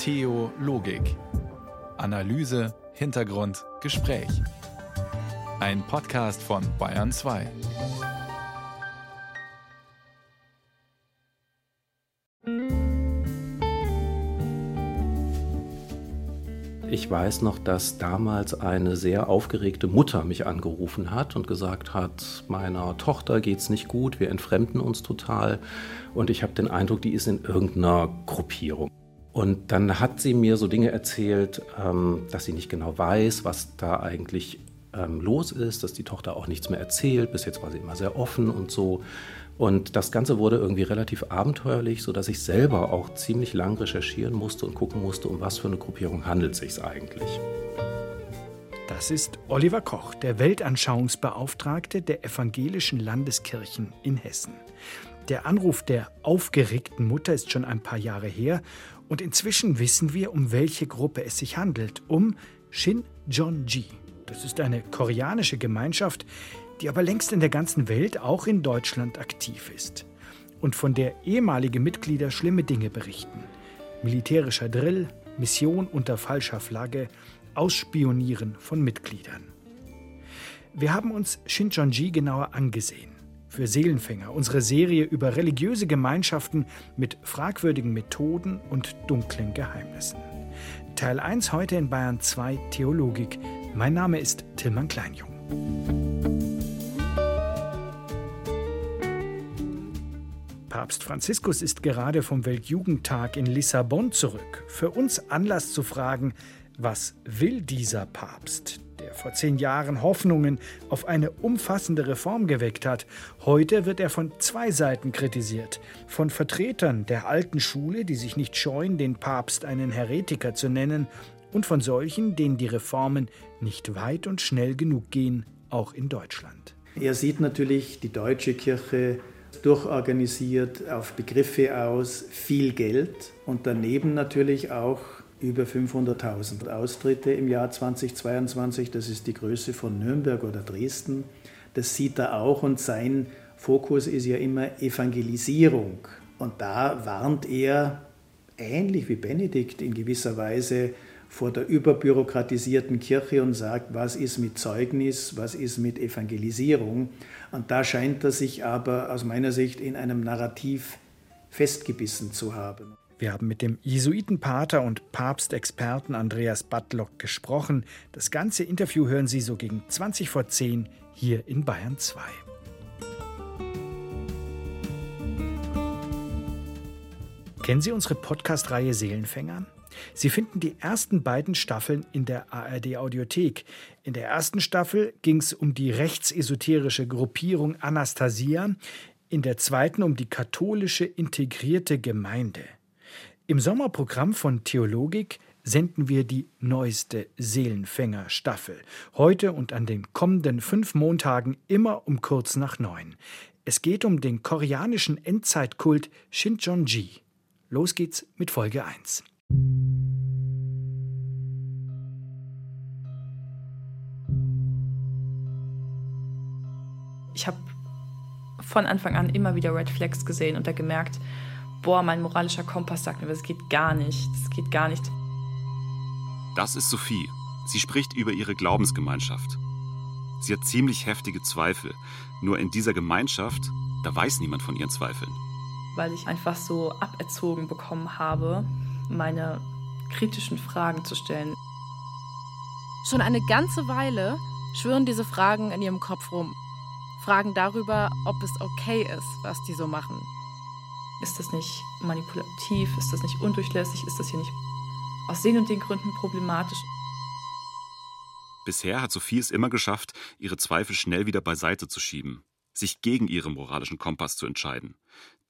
Theologik. Analyse, Hintergrund, Gespräch. Ein Podcast von Bayern 2. Ich weiß noch, dass damals eine sehr aufgeregte Mutter mich angerufen hat und gesagt hat, meiner Tochter geht es nicht gut, wir entfremden uns total und ich habe den Eindruck, die ist in irgendeiner Gruppierung. Und dann hat sie mir so Dinge erzählt, ähm, dass sie nicht genau weiß, was da eigentlich ähm, los ist, dass die Tochter auch nichts mehr erzählt. Bis jetzt war sie immer sehr offen und so. Und das Ganze wurde irgendwie relativ abenteuerlich, sodass ich selber auch ziemlich lang recherchieren musste und gucken musste, um was für eine Gruppierung handelt es sich eigentlich. Das ist Oliver Koch, der Weltanschauungsbeauftragte der evangelischen Landeskirchen in Hessen. Der Anruf der aufgeregten Mutter ist schon ein paar Jahre her und inzwischen wissen wir, um welche Gruppe es sich handelt, um Shinjonji. Das ist eine koreanische Gemeinschaft, die aber längst in der ganzen Welt, auch in Deutschland, aktiv ist. Und von der ehemalige Mitglieder schlimme Dinge berichten. Militärischer Drill, Mission unter falscher Flagge, Ausspionieren von Mitgliedern. Wir haben uns Shincheonji genauer angesehen. Für Seelenfänger, unsere Serie über religiöse Gemeinschaften mit fragwürdigen Methoden und dunklen Geheimnissen. Teil 1 heute in Bayern 2 Theologik. Mein Name ist Tilman Kleinjung. Papst Franziskus ist gerade vom Weltjugendtag in Lissabon zurück. Für uns Anlass zu fragen, was will dieser Papst, der vor zehn Jahren Hoffnungen auf eine umfassende Reform geweckt hat. Heute wird er von zwei Seiten kritisiert. Von Vertretern der alten Schule, die sich nicht scheuen, den Papst einen Heretiker zu nennen, und von solchen, denen die Reformen nicht weit und schnell genug gehen, auch in Deutschland. Er sieht natürlich die deutsche Kirche durchorganisiert, auf Begriffe aus, viel Geld und daneben natürlich auch über 500.000 Austritte im Jahr 2022. Das ist die Größe von Nürnberg oder Dresden. Das sieht er auch und sein Fokus ist ja immer Evangelisierung. Und da warnt er, ähnlich wie Benedikt in gewisser Weise, vor der überbürokratisierten Kirche und sagt, was ist mit Zeugnis, was ist mit Evangelisierung. Und da scheint er sich aber aus meiner Sicht in einem Narrativ festgebissen zu haben. Wir haben mit dem Jesuitenpater und Papstexperten Andreas Badlock gesprochen. Das ganze Interview hören Sie so gegen 20 vor 10 hier in Bayern 2. Kennen Sie unsere Podcast-Reihe Seelenfängern? Sie finden die ersten beiden Staffeln in der ARD Audiothek. In der ersten Staffel ging es um die rechtsesoterische Gruppierung Anastasia, in der zweiten um die katholische integrierte Gemeinde. Im Sommerprogramm von Theologik senden wir die neueste Seelenfänger-Staffel. Heute und an den kommenden fünf Montagen immer um kurz nach neun. Es geht um den koreanischen Endzeitkult Shincheonji. Los geht's mit Folge 1. Ich habe von Anfang an immer wieder Red Flags gesehen und da gemerkt, boah, mein moralischer Kompass sagt mir, das geht gar nicht, das geht gar nicht. Das ist Sophie. Sie spricht über ihre Glaubensgemeinschaft. Sie hat ziemlich heftige Zweifel. Nur in dieser Gemeinschaft, da weiß niemand von ihren Zweifeln. Weil ich einfach so aberzogen bekommen habe, meine kritischen Fragen zu stellen. Schon eine ganze Weile schwirren diese Fragen in ihrem Kopf rum. Fragen darüber, ob es okay ist, was die so machen. Ist das nicht manipulativ? Ist das nicht undurchlässig? Ist das hier nicht aus den und den Gründen problematisch? Bisher hat Sophie es immer geschafft, ihre Zweifel schnell wieder beiseite zu schieben, sich gegen ihren moralischen Kompass zu entscheiden.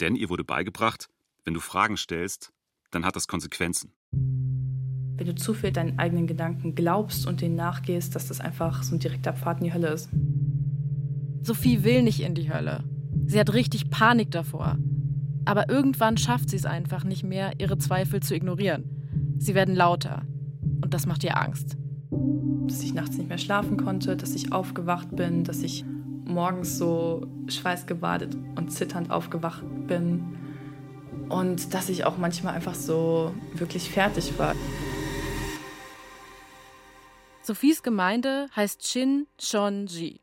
Denn ihr wurde beigebracht, wenn du Fragen stellst, dann hat das Konsequenzen. Wenn du zu viel deinen eigenen Gedanken glaubst und denen nachgehst, dass das einfach so ein direkter Pfad in die Hölle ist. Sophie will nicht in die Hölle. Sie hat richtig Panik davor. Aber irgendwann schafft sie es einfach nicht mehr, ihre Zweifel zu ignorieren. Sie werden lauter. Und das macht ihr Angst. Dass ich nachts nicht mehr schlafen konnte, dass ich aufgewacht bin, dass ich morgens so schweißgebadet und zitternd aufgewacht bin und dass ich auch manchmal einfach so wirklich fertig war. Sophies Gemeinde heißt Shin Shon-ji.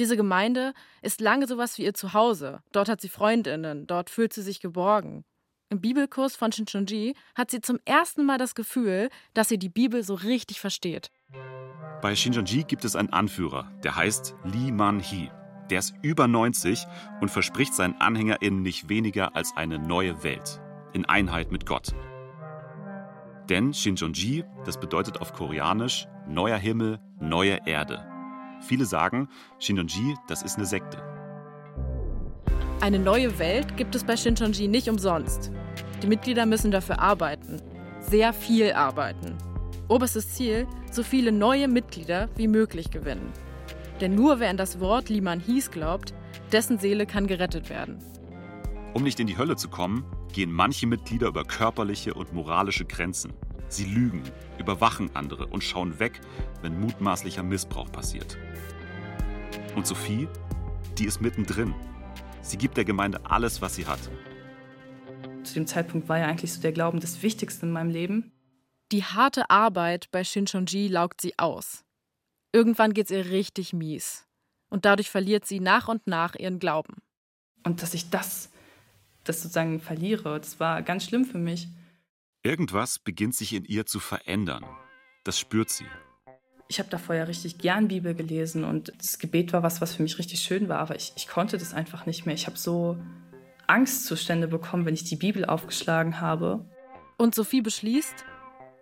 Diese Gemeinde ist lange sowas wie ihr Zuhause. Dort hat sie Freundinnen, dort fühlt sie sich geborgen. Im Bibelkurs von Shinchonji hat sie zum ersten Mal das Gefühl, dass sie die Bibel so richtig versteht. Bei Shinchonji gibt es einen Anführer, der heißt Lee Man-hee. Der ist über 90 und verspricht seinen AnhängerInnen nicht weniger als eine neue Welt. In Einheit mit Gott. Denn Shinchonji, das bedeutet auf Koreanisch neuer Himmel, neue Erde. Viele sagen, Shinchonji, das ist eine Sekte. Eine neue Welt gibt es bei Shinchonji nicht umsonst. Die Mitglieder müssen dafür arbeiten. Sehr viel arbeiten. Oberstes Ziel, so viele neue Mitglieder wie möglich gewinnen. Denn nur wer an das Wort Liman Hies glaubt, dessen Seele kann gerettet werden. Um nicht in die Hölle zu kommen, gehen manche Mitglieder über körperliche und moralische Grenzen. Sie lügen, überwachen andere und schauen weg, wenn mutmaßlicher Missbrauch passiert. Und Sophie, die ist mittendrin. Sie gibt der Gemeinde alles, was sie hat. Zu dem Zeitpunkt war ja eigentlich so der Glauben das Wichtigste in meinem Leben. Die harte Arbeit bei Shinchonji laugt sie aus. Irgendwann geht's ihr richtig mies. Und dadurch verliert sie nach und nach ihren Glauben. Und dass ich das, das sozusagen verliere, das war ganz schlimm für mich. Irgendwas beginnt sich in ihr zu verändern. Das spürt sie. Ich habe davor ja richtig gern Bibel gelesen und das Gebet war was, was für mich richtig schön war, aber ich, ich konnte das einfach nicht mehr. Ich habe so Angstzustände bekommen, wenn ich die Bibel aufgeschlagen habe. Und Sophie beschließt,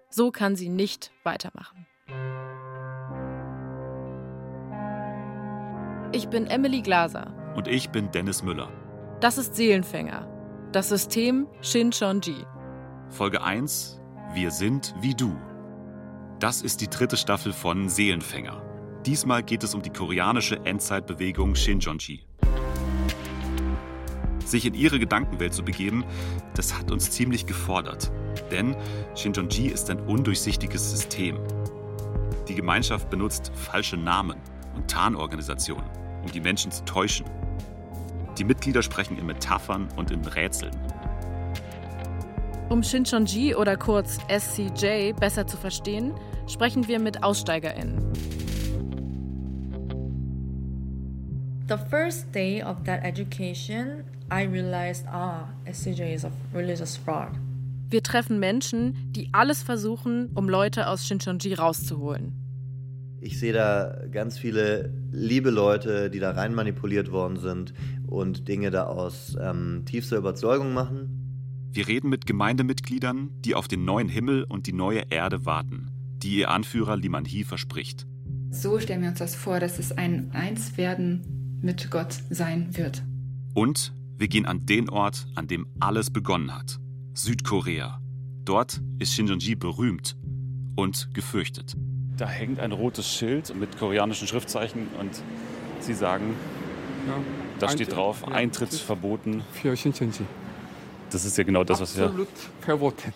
so kann sie nicht weitermachen. Ich bin Emily Glaser. Und ich bin Dennis Müller. Das ist Seelenfänger. Das System Shinchonji. Folge 1: Wir sind wie du. Das ist die dritte Staffel von Seelenfänger. Diesmal geht es um die koreanische Endzeitbewegung Shinjonji. Sich in ihre Gedankenwelt zu begeben, das hat uns ziemlich gefordert. Denn Shinjonji ist ein undurchsichtiges System. Die Gemeinschaft benutzt falsche Namen und Tarnorganisationen, um die Menschen zu täuschen. Die Mitglieder sprechen in Metaphern und in Rätseln. Um Shinchonji oder kurz SCJ besser zu verstehen, sprechen wir mit AussteigerInnen. The first day of that education, I realized, ah, SCJ is a religious fraud. Wir treffen Menschen, die alles versuchen, um Leute aus Shinchonji rauszuholen. Ich sehe da ganz viele liebe Leute, die da rein manipuliert worden sind und Dinge da aus ähm, tiefster Überzeugung machen. Wir reden mit Gemeindemitgliedern, die auf den neuen Himmel und die neue Erde warten, die ihr Anführer Liman Hee verspricht. So stellen wir uns das vor, dass es ein Einswerden mit Gott sein wird. Und wir gehen an den Ort, an dem alles begonnen hat. Südkorea. Dort ist Shinjonji berühmt und gefürchtet. Da hängt ein rotes Schild mit koreanischen Schriftzeichen und sie sagen, ja, da steht drauf, Eintritt verboten. Für Shincheonji. Das ist ja genau das, was wir. Absolut verboten.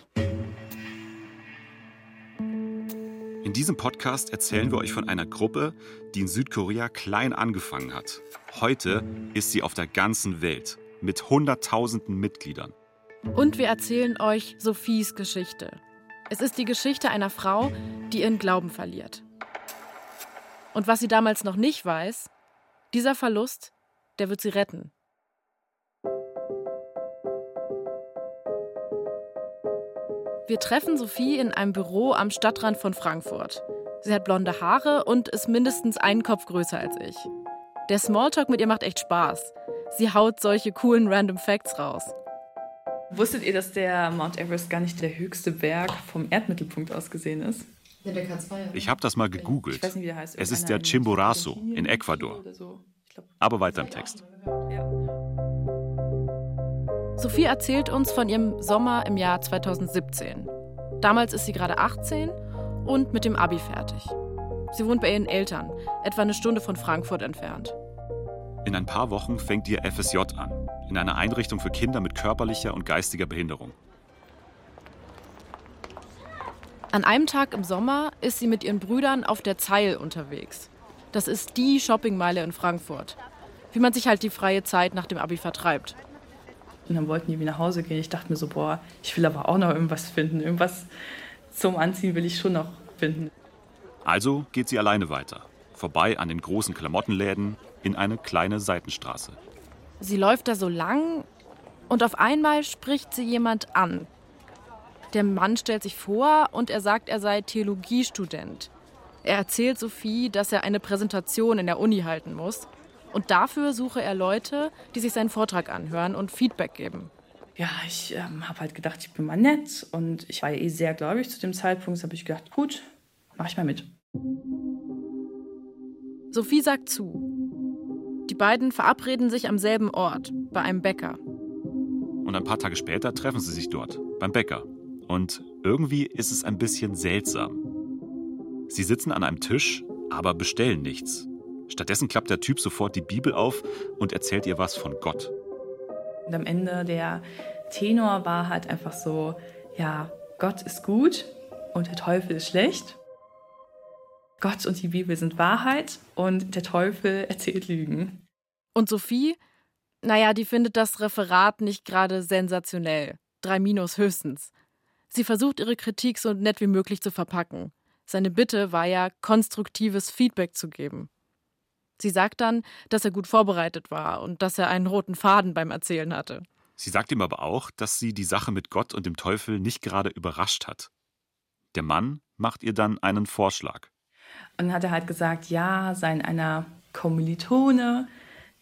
In diesem Podcast erzählen wir euch von einer Gruppe, die in Südkorea klein angefangen hat. Heute ist sie auf der ganzen Welt mit Hunderttausenden Mitgliedern. Und wir erzählen euch Sophies Geschichte. Es ist die Geschichte einer Frau, die ihren Glauben verliert. Und was sie damals noch nicht weiß, dieser Verlust, der wird sie retten. Wir treffen Sophie in einem Büro am Stadtrand von Frankfurt. Sie hat blonde Haare und ist mindestens einen Kopf größer als ich. Der Smalltalk mit ihr macht echt Spaß. Sie haut solche coolen Random Facts raus. Wusstet ihr, dass der Mount Everest gar nicht der höchste Berg vom Erdmittelpunkt aus gesehen ist? Ja, der K2. Ich habe das mal gegoogelt. Ich weiß nicht, wie der heißt. Es ist der Chimborazo in Ecuador. Aber weiter im Text. Sophie erzählt uns von ihrem Sommer im Jahr 2017. Damals ist sie gerade 18 und mit dem Abi fertig. Sie wohnt bei ihren Eltern, etwa eine Stunde von Frankfurt entfernt. In ein paar Wochen fängt ihr FSJ an, in einer Einrichtung für Kinder mit körperlicher und geistiger Behinderung. An einem Tag im Sommer ist sie mit ihren Brüdern auf der Zeil unterwegs. Das ist die Shoppingmeile in Frankfurt. Wie man sich halt die freie Zeit nach dem Abi vertreibt. Und dann wollten die wieder nach Hause gehen. Ich dachte mir so, boah, ich will aber auch noch irgendwas finden. Irgendwas zum Anziehen will ich schon noch finden. Also geht sie alleine weiter. Vorbei an den großen Klamottenläden in eine kleine Seitenstraße. Sie läuft da so lang und auf einmal spricht sie jemand an. Der Mann stellt sich vor und er sagt, er sei Theologiestudent. Er erzählt Sophie, dass er eine Präsentation in der Uni halten muss. Und dafür suche er Leute, die sich seinen Vortrag anhören und Feedback geben. Ja, ich ähm, habe halt gedacht, ich bin mal nett. Und ich war ja eh sehr gläubig zu dem Zeitpunkt. Da habe ich gedacht, gut, mache ich mal mit. Sophie sagt zu. Die beiden verabreden sich am selben Ort, bei einem Bäcker. Und ein paar Tage später treffen sie sich dort, beim Bäcker. Und irgendwie ist es ein bisschen seltsam. Sie sitzen an einem Tisch, aber bestellen nichts. Stattdessen klappt der Typ sofort die Bibel auf und erzählt ihr was von Gott. Und am Ende der Tenor war halt einfach so, ja, Gott ist gut und der Teufel ist schlecht. Gott und die Bibel sind Wahrheit und der Teufel erzählt Lügen. Und Sophie, naja, die findet das Referat nicht gerade sensationell. Drei Minus höchstens. Sie versucht ihre Kritik so nett wie möglich zu verpacken. Seine Bitte war ja, konstruktives Feedback zu geben. Sie sagt dann, dass er gut vorbereitet war und dass er einen roten Faden beim Erzählen hatte. Sie sagt ihm aber auch, dass sie die Sache mit Gott und dem Teufel nicht gerade überrascht hat. Der Mann macht ihr dann einen Vorschlag. Und dann hat er halt gesagt, ja, sein einer Kommilitone,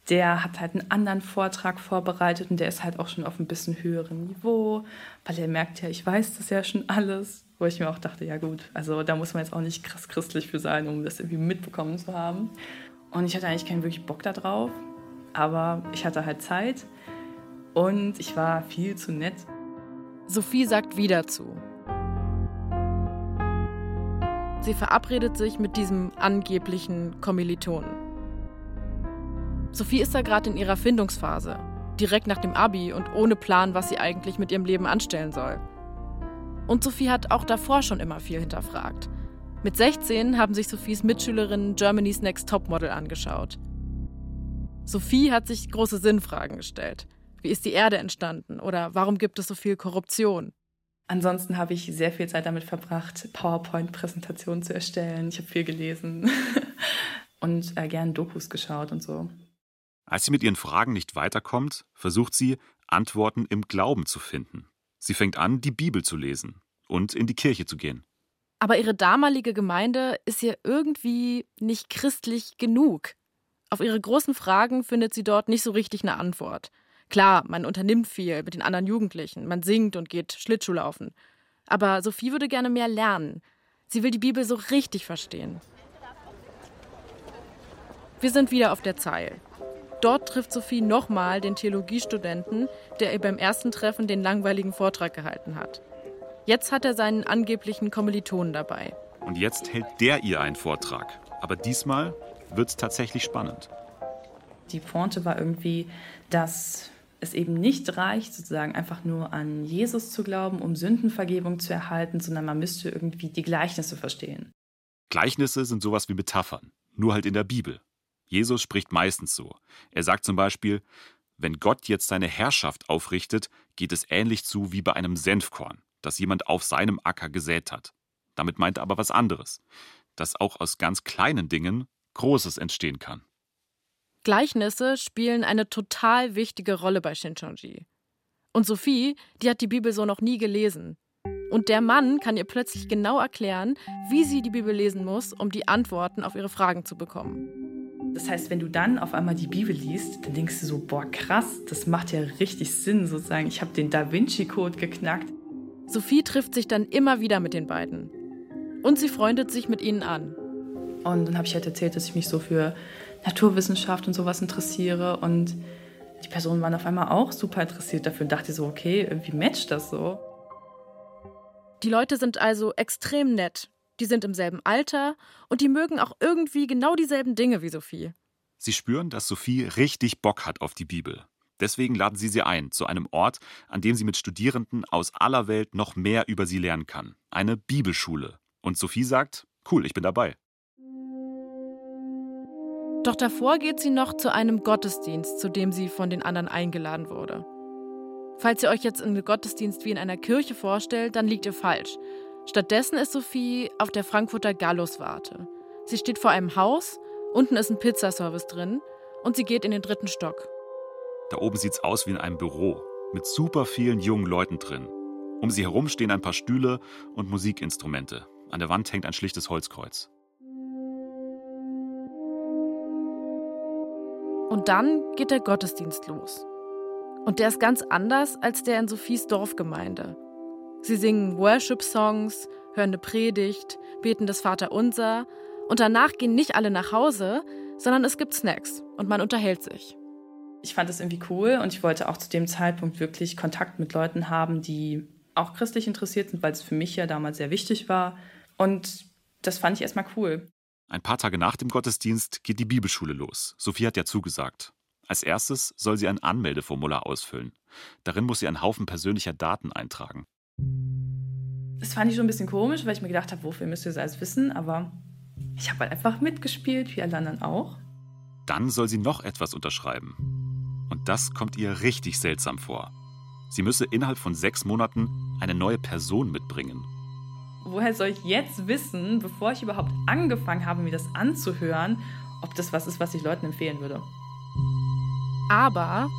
der hat halt einen anderen Vortrag vorbereitet und der ist halt auch schon auf ein bisschen höherem Niveau, weil er merkt ja, ich weiß das ja schon alles. Wo ich mir auch dachte, ja gut, also da muss man jetzt auch nicht krass christlich für sein, um das irgendwie mitbekommen zu haben. Und ich hatte eigentlich keinen wirklich Bock darauf, aber ich hatte halt Zeit und ich war viel zu nett. Sophie sagt wieder zu. Sie verabredet sich mit diesem angeblichen Kommilitonen. Sophie ist da gerade in ihrer Findungsphase, direkt nach dem Abi und ohne Plan, was sie eigentlich mit ihrem Leben anstellen soll. Und Sophie hat auch davor schon immer viel hinterfragt. Mit 16 haben sich Sophies Mitschülerinnen Germany's Next Topmodel angeschaut. Sophie hat sich große Sinnfragen gestellt. Wie ist die Erde entstanden? Oder warum gibt es so viel Korruption? Ansonsten habe ich sehr viel Zeit damit verbracht, PowerPoint-Präsentationen zu erstellen. Ich habe viel gelesen und äh, gern Dokus geschaut und so. Als sie mit ihren Fragen nicht weiterkommt, versucht sie, Antworten im Glauben zu finden. Sie fängt an, die Bibel zu lesen und in die Kirche zu gehen. Aber ihre damalige Gemeinde ist ihr irgendwie nicht christlich genug. Auf ihre großen Fragen findet sie dort nicht so richtig eine Antwort. Klar, man unternimmt viel mit den anderen Jugendlichen, man singt und geht Schlittschuhlaufen. Aber Sophie würde gerne mehr lernen. Sie will die Bibel so richtig verstehen. Wir sind wieder auf der Zeil. Dort trifft Sophie nochmal den Theologiestudenten, der ihr beim ersten Treffen den langweiligen Vortrag gehalten hat. Jetzt hat er seinen angeblichen Kommilitonen dabei. Und jetzt hält der ihr einen Vortrag. Aber diesmal wird es tatsächlich spannend. Die Pointe war irgendwie, dass es eben nicht reicht, sozusagen einfach nur an Jesus zu glauben, um Sündenvergebung zu erhalten, sondern man müsste irgendwie die Gleichnisse verstehen. Gleichnisse sind sowas wie Metaphern, nur halt in der Bibel. Jesus spricht meistens so. Er sagt zum Beispiel, wenn Gott jetzt seine Herrschaft aufrichtet, geht es ähnlich zu wie bei einem Senfkorn, das jemand auf seinem Acker gesät hat. Damit meint er aber was anderes, dass auch aus ganz kleinen Dingen Großes entstehen kann. Gleichnisse spielen eine total wichtige Rolle bei Shincheonji. Und Sophie, die hat die Bibel so noch nie gelesen. Und der Mann kann ihr plötzlich genau erklären, wie sie die Bibel lesen muss, um die Antworten auf ihre Fragen zu bekommen. Das heißt, wenn du dann auf einmal die Bibel liest, dann denkst du so, boah, krass, das macht ja richtig Sinn, sozusagen. Ich habe den Da Vinci-Code geknackt. Sophie trifft sich dann immer wieder mit den beiden. Und sie freundet sich mit ihnen an. Und dann habe ich halt erzählt, dass ich mich so für Naturwissenschaft und sowas interessiere. Und die Personen waren auf einmal auch super interessiert dafür und dachte so, okay, irgendwie matcht das so. Die Leute sind also extrem nett. Die sind im selben Alter und die mögen auch irgendwie genau dieselben Dinge wie Sophie. Sie spüren, dass Sophie richtig Bock hat auf die Bibel. Deswegen laden sie sie ein zu einem Ort, an dem sie mit Studierenden aus aller Welt noch mehr über sie lernen kann. Eine Bibelschule. Und Sophie sagt, cool, ich bin dabei. Doch davor geht sie noch zu einem Gottesdienst, zu dem sie von den anderen eingeladen wurde. Falls ihr euch jetzt einen Gottesdienst wie in einer Kirche vorstellt, dann liegt ihr falsch. Stattdessen ist Sophie auf der Frankfurter Galluswarte. Sie steht vor einem Haus, unten ist ein Pizzaservice drin und sie geht in den dritten Stock. Da oben sieht's aus wie in einem Büro mit super vielen jungen Leuten drin. Um sie herum stehen ein paar Stühle und Musikinstrumente. An der Wand hängt ein schlichtes Holzkreuz. Und dann geht der Gottesdienst los. Und der ist ganz anders als der in Sophies Dorfgemeinde. Sie singen Worship-Songs, hören eine Predigt, beten das Vaterunser und danach gehen nicht alle nach Hause, sondern es gibt Snacks und man unterhält sich. Ich fand es irgendwie cool und ich wollte auch zu dem Zeitpunkt wirklich Kontakt mit Leuten haben, die auch christlich interessiert sind, weil es für mich ja damals sehr wichtig war. Und das fand ich erstmal cool. Ein paar Tage nach dem Gottesdienst geht die Bibelschule los. Sophie hat ja zugesagt. Als erstes soll sie ein Anmeldeformular ausfüllen. Darin muss sie einen Haufen persönlicher Daten eintragen. Das fand ich schon ein bisschen komisch, weil ich mir gedacht habe, wofür müsst ihr das alles wissen? Aber ich habe halt einfach mitgespielt, wie alle anderen auch. Dann soll sie noch etwas unterschreiben. Und das kommt ihr richtig seltsam vor. Sie müsse innerhalb von sechs Monaten eine neue Person mitbringen. Woher soll ich jetzt wissen, bevor ich überhaupt angefangen habe, mir das anzuhören, ob das was ist, was ich Leuten empfehlen würde? Aber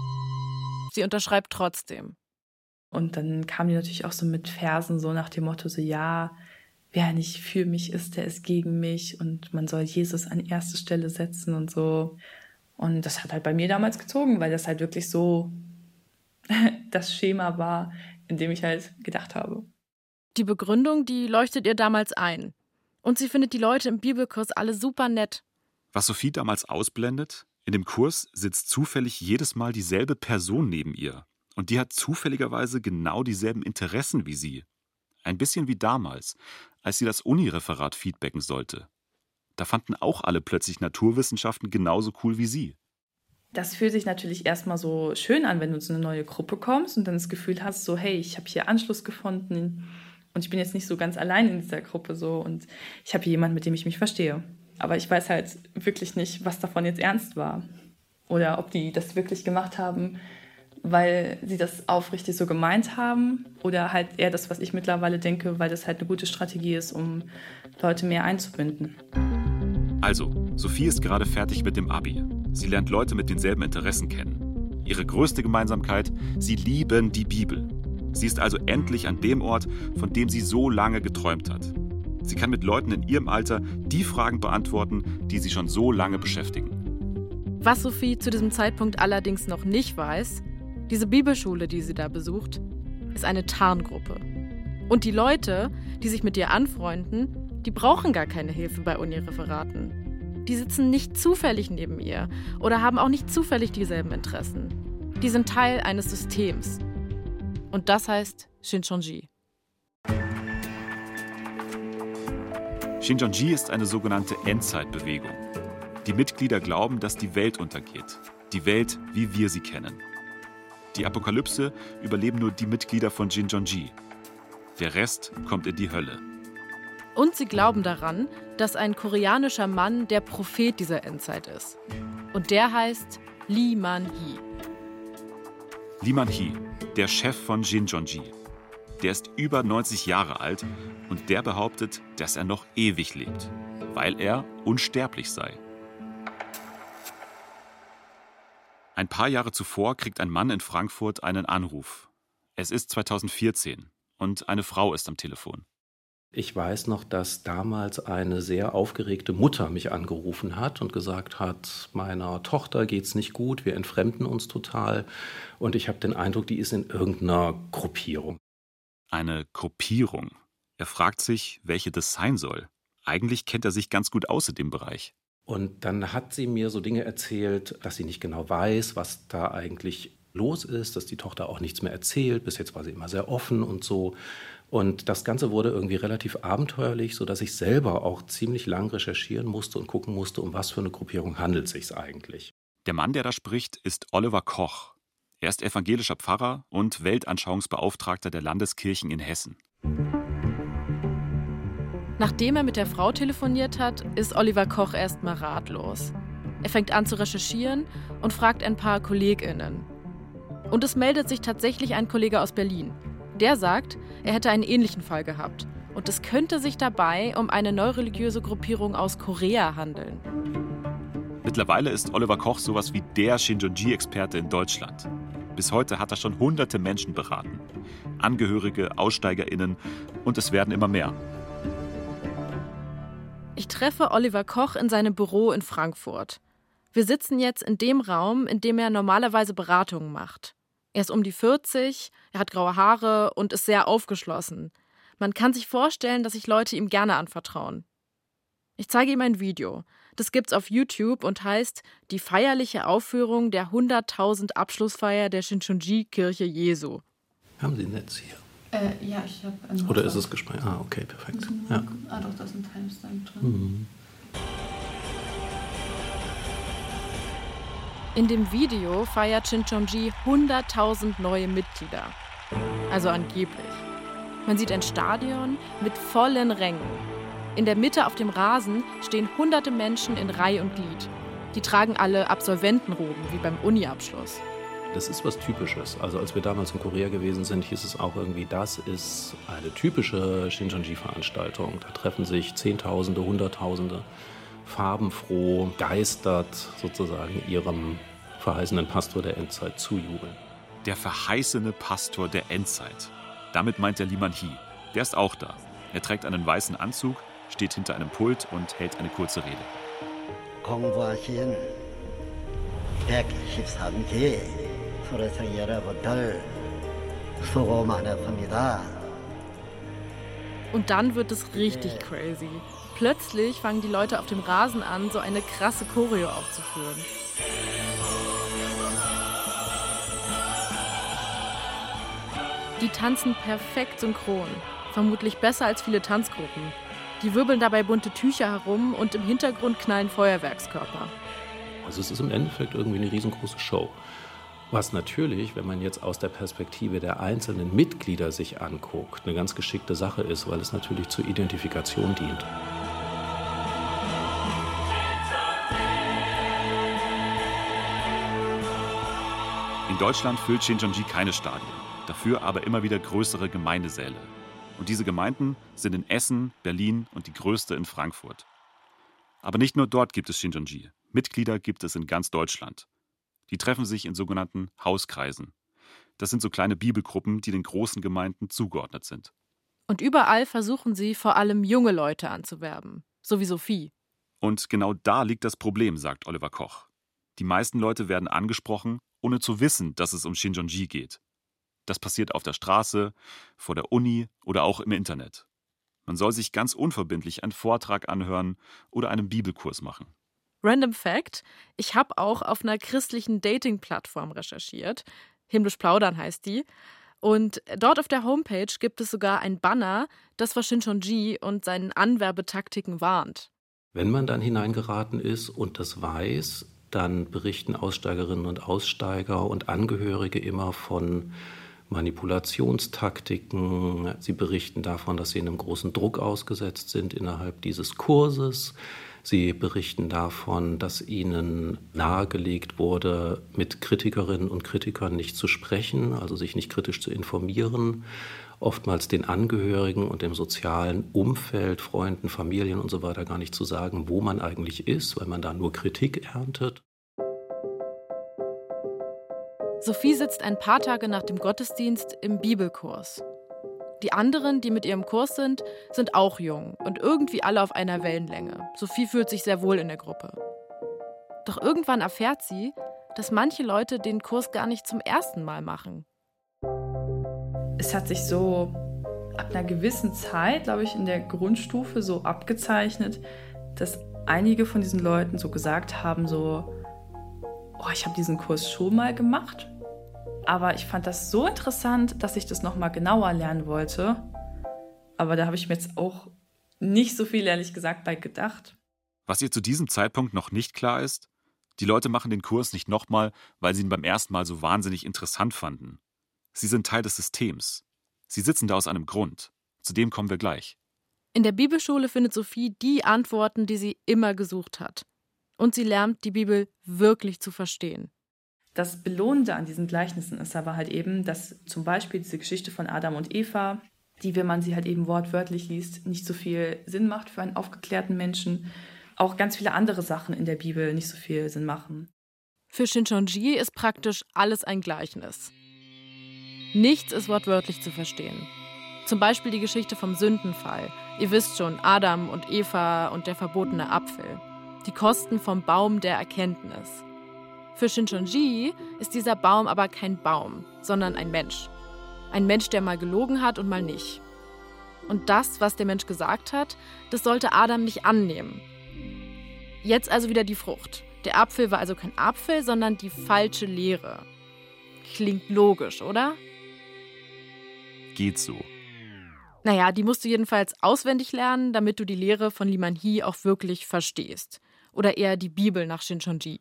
sie unterschreibt trotzdem. Und dann kam die natürlich auch so mit Versen so nach dem Motto so, ja, wer nicht für mich ist, der ist gegen mich und man soll Jesus an erste Stelle setzen und so. Und das hat halt bei mir damals gezogen, weil das halt wirklich so das Schema war, in dem ich halt gedacht habe. Die Begründung, die leuchtet ihr damals ein. Und sie findet die Leute im Bibelkurs alle super nett. Was Sophie damals ausblendet, in dem Kurs sitzt zufällig jedes Mal dieselbe Person neben ihr. Und die hat zufälligerweise genau dieselben Interessen wie sie. Ein bisschen wie damals, als sie das Unireferat feedbacken sollte. Da fanden auch alle plötzlich Naturwissenschaften genauso cool wie sie. Das fühlt sich natürlich erstmal so schön an, wenn du zu einer neue Gruppe kommst und dann das Gefühl hast, so, hey, ich habe hier Anschluss gefunden und ich bin jetzt nicht so ganz allein in dieser Gruppe so und ich habe hier jemanden, mit dem ich mich verstehe. Aber ich weiß halt wirklich nicht, was davon jetzt ernst war. Oder ob die das wirklich gemacht haben, weil sie das aufrichtig so gemeint haben. Oder halt eher das, was ich mittlerweile denke, weil das halt eine gute Strategie ist, um Leute mehr einzubinden. Also, Sophie ist gerade fertig mit dem Abi. Sie lernt Leute mit denselben Interessen kennen. Ihre größte Gemeinsamkeit, sie lieben die Bibel. Sie ist also endlich an dem Ort, von dem sie so lange geträumt hat. Sie kann mit Leuten in ihrem Alter die Fragen beantworten, die sie schon so lange beschäftigen. Was Sophie zu diesem Zeitpunkt allerdings noch nicht weiß, diese Bibelschule, die sie da besucht, ist eine Tarngruppe. Und die Leute, die sich mit ihr anfreunden, die brauchen gar keine Hilfe bei Unireferaten. Die sitzen nicht zufällig neben ihr oder haben auch nicht zufällig dieselben Interessen. Die sind Teil eines Systems. Und das heißt Shinchonji. Shinjonji ist eine sogenannte Endzeitbewegung. Die Mitglieder glauben, dass die Welt untergeht. Die Welt, wie wir sie kennen. Die Apokalypse überleben nur die Mitglieder von Shinjonji. Der Rest kommt in die Hölle. Und sie glauben daran, dass ein koreanischer Mann der Prophet dieser Endzeit ist. Und der heißt Lee Man-hee. Lee Man-hee, der Chef von Shinjonji. Der ist über 90 Jahre alt und der behauptet, dass er noch ewig lebt, weil er unsterblich sei. Ein paar Jahre zuvor kriegt ein Mann in Frankfurt einen Anruf. Es ist 2014 und eine Frau ist am Telefon. Ich weiß noch, dass damals eine sehr aufgeregte Mutter mich angerufen hat und gesagt hat, meiner Tochter geht's nicht gut, wir entfremden uns total und ich habe den Eindruck, die ist in irgendeiner Gruppierung eine Gruppierung. Er fragt sich, welche das sein soll. Eigentlich kennt er sich ganz gut aus in dem Bereich. Und dann hat sie mir so Dinge erzählt, dass sie nicht genau weiß, was da eigentlich los ist, dass die Tochter auch nichts mehr erzählt. Bis jetzt war sie immer sehr offen und so. Und das Ganze wurde irgendwie relativ abenteuerlich, sodass ich selber auch ziemlich lang recherchieren musste und gucken musste, um was für eine Gruppierung handelt es sich eigentlich. Der Mann, der da spricht, ist Oliver Koch. Er ist evangelischer Pfarrer und Weltanschauungsbeauftragter der Landeskirchen in Hessen. Nachdem er mit der Frau telefoniert hat, ist Oliver Koch erstmal ratlos. Er fängt an zu recherchieren und fragt ein paar KollegInnen. Und es meldet sich tatsächlich ein Kollege aus Berlin. Der sagt, er hätte einen ähnlichen Fall gehabt. Und es könnte sich dabei um eine neureligiöse Gruppierung aus Korea handeln. Mittlerweile ist Oliver Koch sowas wie der Shinjonji-Experte in Deutschland. Bis heute hat er schon hunderte Menschen beraten. Angehörige, AussteigerInnen und es werden immer mehr. Ich treffe Oliver Koch in seinem Büro in Frankfurt. Wir sitzen jetzt in dem Raum, in dem er normalerweise Beratungen macht. Er ist um die 40, er hat graue Haare und ist sehr aufgeschlossen. Man kann sich vorstellen, dass sich Leute ihm gerne anvertrauen. Ich zeige ihm ein Video. Das gibt's auf YouTube und heißt Die feierliche Aufführung der 100.000 Abschlussfeier der Shinchonji-Kirche Jesu. Haben Sie Netz hier? Äh, ja, ich habe. Oder ist es gespeichert? Ah, okay, perfekt. Ja. Ah, doch, da ist ein Timestamp drin. Mhm. In dem Video feiert Shinchonji 100.000 neue Mitglieder. Also angeblich. Man sieht ein Stadion mit vollen Rängen. In der Mitte auf dem Rasen stehen hunderte Menschen in Reih und Glied. Die tragen alle Absolventenroben, wie beim Uni-Abschluss. Das ist was Typisches. Also als wir damals in Korea gewesen sind, hieß es auch irgendwie, das ist eine typische Shincheonji-Veranstaltung. Da treffen sich Zehntausende, Hunderttausende farbenfroh, geistert sozusagen ihrem verheißenen Pastor der Endzeit zujubeln. Der verheißene Pastor der Endzeit. Damit meint der Liman Hee. Der ist auch da. Er trägt einen weißen Anzug, steht hinter einem Pult und hält eine kurze Rede. Und dann wird es richtig crazy. Plötzlich fangen die Leute auf dem Rasen an, so eine krasse Choreo aufzuführen. Die tanzen perfekt synchron, vermutlich besser als viele Tanzgruppen. Die wirbeln dabei bunte Tücher herum und im Hintergrund knallen Feuerwerkskörper. Also es ist im Endeffekt irgendwie eine riesengroße Show. Was natürlich, wenn man jetzt aus der Perspektive der einzelnen Mitglieder sich anguckt, eine ganz geschickte Sache ist, weil es natürlich zur Identifikation dient. Deutschland füllt Shincheonji keine Stadien, dafür aber immer wieder größere Gemeindesäle. Und diese Gemeinden sind in Essen, Berlin und die größte in Frankfurt. Aber nicht nur dort gibt es Shincheonji. Mitglieder gibt es in ganz Deutschland. Die treffen sich in sogenannten Hauskreisen. Das sind so kleine Bibelgruppen, die den großen Gemeinden zugeordnet sind. Und überall versuchen sie vor allem junge Leute anzuwerben, so wie Sophie. Und genau da liegt das Problem, sagt Oliver Koch. Die meisten Leute werden angesprochen, ohne zu wissen, dass es um Shincheonji geht. Das passiert auf der Straße, vor der Uni oder auch im Internet. Man soll sich ganz unverbindlich einen Vortrag anhören oder einen Bibelkurs machen. Random Fact: Ich habe auch auf einer christlichen Dating-Plattform recherchiert. Himmlisch Plaudern heißt die. Und dort auf der Homepage gibt es sogar ein Banner, das vor Shincheonji und seinen Anwerbetaktiken warnt. Wenn man dann hineingeraten ist und das weiß, dann berichten Aussteigerinnen und Aussteiger und Angehörige immer von Manipulationstaktiken. Sie berichten davon, dass sie einem großen Druck ausgesetzt sind innerhalb dieses Kurses. Sie berichten davon, dass ihnen nahegelegt wurde, mit Kritikerinnen und Kritikern nicht zu sprechen, also sich nicht kritisch zu informieren, oftmals den Angehörigen und dem sozialen Umfeld, Freunden, Familien und so weiter gar nicht zu sagen, wo man eigentlich ist, weil man da nur Kritik erntet. Sophie sitzt ein paar Tage nach dem Gottesdienst im Bibelkurs. Die anderen, die mit ihrem Kurs sind, sind auch jung und irgendwie alle auf einer Wellenlänge. Sophie fühlt sich sehr wohl in der Gruppe. Doch irgendwann erfährt sie, dass manche Leute den Kurs gar nicht zum ersten Mal machen. Es hat sich so ab einer gewissen Zeit, glaube ich, in der Grundstufe so abgezeichnet, dass einige von diesen Leuten so gesagt haben, so, oh, ich habe diesen Kurs schon mal gemacht aber ich fand das so interessant, dass ich das nochmal genauer lernen wollte. Aber da habe ich mir jetzt auch nicht so viel, ehrlich gesagt, bei gedacht. Was ihr zu diesem Zeitpunkt noch nicht klar ist, die Leute machen den Kurs nicht nochmal, weil sie ihn beim ersten Mal so wahnsinnig interessant fanden. Sie sind Teil des Systems. Sie sitzen da aus einem Grund. Zu dem kommen wir gleich. In der Bibelschule findet Sophie die Antworten, die sie immer gesucht hat. Und sie lernt, die Bibel wirklich zu verstehen. Das Belohnende an diesen Gleichnissen ist aber halt eben, dass zum Beispiel diese Geschichte von Adam und Eva, die, wenn man sie halt eben wortwörtlich liest, nicht so viel Sinn macht für einen aufgeklärten Menschen. Auch ganz viele andere Sachen in der Bibel nicht so viel Sinn machen. Für Shinchonji ist praktisch alles ein Gleichnis. Nichts ist wortwörtlich zu verstehen. Zum Beispiel die Geschichte vom Sündenfall. Ihr wisst schon, Adam und Eva und der verbotene Apfel. Die Kosten vom Baum der Erkenntnis. Für Shinchonji ist dieser Baum aber kein Baum, sondern ein Mensch. Ein Mensch, der mal gelogen hat und mal nicht. Und das, was der Mensch gesagt hat, das sollte Adam nicht annehmen. Jetzt also wieder die Frucht. Der Apfel war also kein Apfel, sondern die falsche Lehre. Klingt logisch, oder? Geht so. Naja, die musst du jedenfalls auswendig lernen, damit du die Lehre von Liman Hee auch wirklich verstehst. Oder eher die Bibel nach Shinchonji.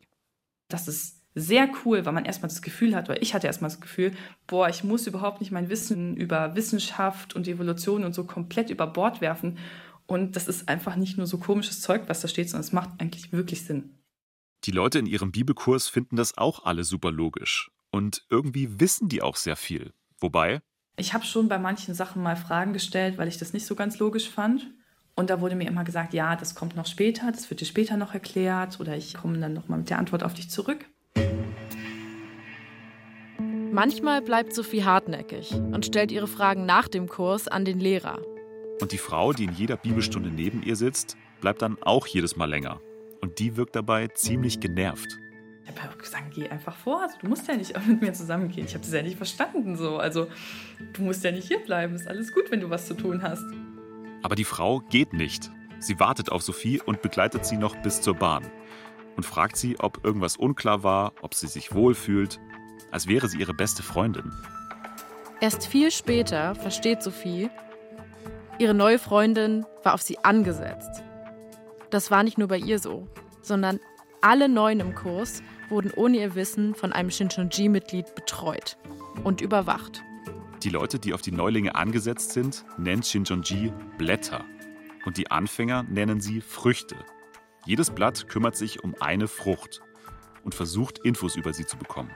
Das ist sehr cool, weil man erstmal das Gefühl hat, oder ich hatte erstmal das Gefühl, boah, ich muss überhaupt nicht mein Wissen über Wissenschaft und Evolution und so komplett über Bord werfen. Und das ist einfach nicht nur so komisches Zeug, was da steht, sondern es macht eigentlich wirklich Sinn. Die Leute in ihrem Bibelkurs finden das auch alle super logisch. Und irgendwie wissen die auch sehr viel. Wobei, ich habe schon bei manchen Sachen mal Fragen gestellt, weil ich das nicht so ganz logisch fand. Und da wurde mir immer gesagt, ja, das kommt noch später, das wird dir später noch erklärt oder ich komme dann noch mal mit der Antwort auf dich zurück. Manchmal bleibt Sophie hartnäckig und stellt ihre Fragen nach dem Kurs an den Lehrer. Und die Frau, die in jeder Bibelstunde neben ihr sitzt, bleibt dann auch jedes Mal länger. Und die wirkt dabei ziemlich genervt. Ich habe gesagt, geh einfach vor. Also, du musst ja nicht mit mir zusammengehen. Ich habe das ja nicht verstanden so. Also du musst ja nicht hier bleiben. Ist alles gut, wenn du was zu tun hast. Aber die Frau geht nicht. Sie wartet auf Sophie und begleitet sie noch bis zur Bahn. Und fragt sie, ob irgendwas unklar war, ob sie sich wohlfühlt, als wäre sie ihre beste Freundin. Erst viel später versteht Sophie, ihre neue Freundin war auf sie angesetzt. Das war nicht nur bei ihr so, sondern alle Neuen im Kurs wurden ohne ihr Wissen von einem Shinchonji-Mitglied betreut und überwacht. Die Leute, die auf die Neulinge angesetzt sind, nennt Shinchonji Blätter. Und die Anfänger nennen sie Früchte. Jedes Blatt kümmert sich um eine Frucht und versucht, Infos über sie zu bekommen.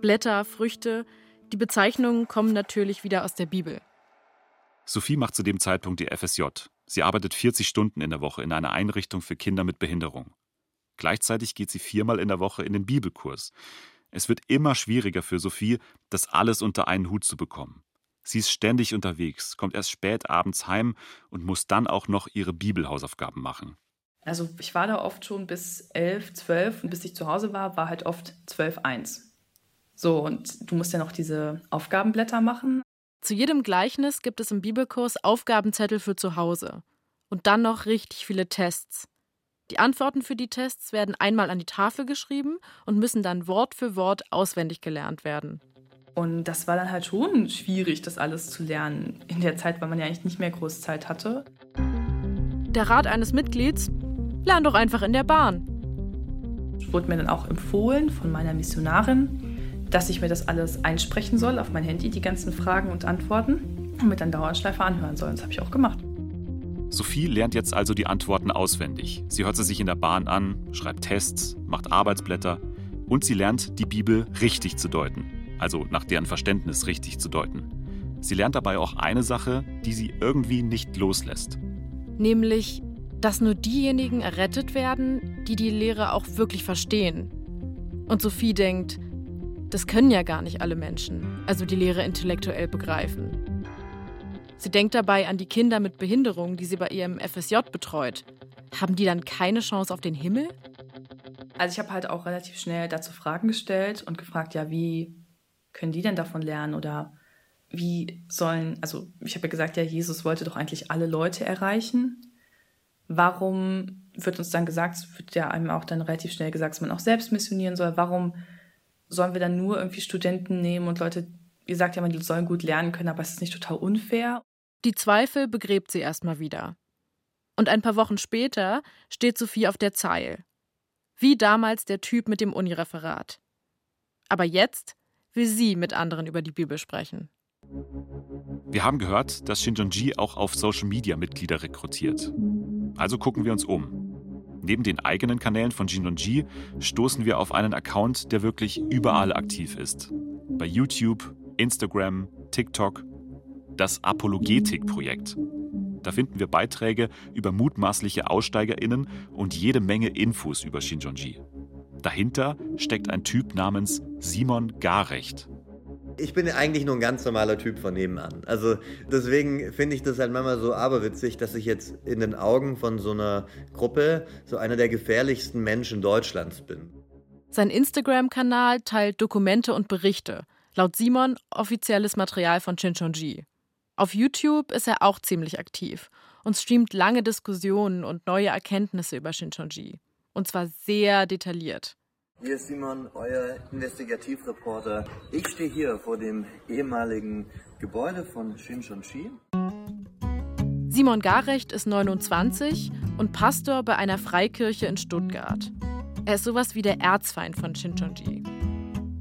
Blätter, Früchte, die Bezeichnungen kommen natürlich wieder aus der Bibel. Sophie macht zu dem Zeitpunkt die FSJ. Sie arbeitet 40 Stunden in der Woche in einer Einrichtung für Kinder mit Behinderung. Gleichzeitig geht sie viermal in der Woche in den Bibelkurs. Es wird immer schwieriger für Sophie, das alles unter einen Hut zu bekommen. Sie ist ständig unterwegs, kommt erst spät abends heim und muss dann auch noch ihre Bibelhausaufgaben machen. Also ich war da oft schon bis elf, zwölf und bis ich zu Hause war, war halt oft zwölf eins. So, und du musst ja noch diese Aufgabenblätter machen. Zu jedem Gleichnis gibt es im Bibelkurs Aufgabenzettel für zu Hause. Und dann noch richtig viele Tests. Die Antworten für die Tests werden einmal an die Tafel geschrieben und müssen dann Wort für Wort auswendig gelernt werden. Und das war dann halt schon schwierig, das alles zu lernen in der Zeit, weil man ja eigentlich nicht mehr groß Zeit hatte. Der Rat eines Mitglieds: Lern doch einfach in der Bahn. Wurde mir dann auch empfohlen von meiner Missionarin, dass ich mir das alles einsprechen soll auf mein Handy, die ganzen Fragen und Antworten, und mir dann Dauerschleife anhören soll. Das habe ich auch gemacht. Sophie lernt jetzt also die Antworten auswendig. Sie hört sie sich in der Bahn an, schreibt Tests, macht Arbeitsblätter und sie lernt, die Bibel richtig zu deuten. Also nach deren Verständnis richtig zu deuten. Sie lernt dabei auch eine Sache, die sie irgendwie nicht loslässt. Nämlich, dass nur diejenigen errettet werden, die die Lehre auch wirklich verstehen. Und Sophie denkt, das können ja gar nicht alle Menschen, also die Lehre intellektuell begreifen. Sie denkt dabei an die Kinder mit Behinderung, die sie bei ihrem FSJ betreut. Haben die dann keine Chance auf den Himmel? Also ich habe halt auch relativ schnell dazu Fragen gestellt und gefragt, ja, wie können die denn davon lernen oder wie sollen, also ich habe ja gesagt, ja, Jesus wollte doch eigentlich alle Leute erreichen. Warum wird uns dann gesagt, es wird ja einem auch dann relativ schnell gesagt, dass man auch selbst missionieren soll. Warum sollen wir dann nur irgendwie Studenten nehmen und Leute, ihr sagt ja, man sollen gut lernen können, aber es ist nicht total unfair. Die Zweifel begräbt sie erstmal wieder. Und ein paar Wochen später steht Sophie auf der Zeil. Wie damals der Typ mit dem Unireferat. Aber jetzt will sie mit anderen über die Bibel sprechen. Wir haben gehört, dass Shinjonji auch auf Social Media Mitglieder rekrutiert. Also gucken wir uns um. Neben den eigenen Kanälen von Jinonji stoßen wir auf einen Account, der wirklich überall aktiv ist. Bei YouTube, Instagram, TikTok. Das Apologetik-Projekt. Da finden wir Beiträge über mutmaßliche AussteigerInnen und jede Menge Infos über Shinjonji. Dahinter steckt ein Typ namens Simon Garecht. Ich bin eigentlich nur ein ganz normaler Typ von nebenan. Also deswegen finde ich das halt manchmal so aberwitzig, dass ich jetzt in den Augen von so einer Gruppe so einer der gefährlichsten Menschen Deutschlands bin. Sein Instagram-Kanal teilt Dokumente und Berichte. Laut Simon offizielles Material von Shinchonji. Auf YouTube ist er auch ziemlich aktiv und streamt lange Diskussionen und neue Erkenntnisse über Shinchonji. Und zwar sehr detailliert. Hier ist Simon, euer Investigativreporter. Ich stehe hier vor dem ehemaligen Gebäude von Shinchonji. Simon Garecht ist 29 und Pastor bei einer Freikirche in Stuttgart. Er ist sowas wie der Erzfeind von Shinchonji.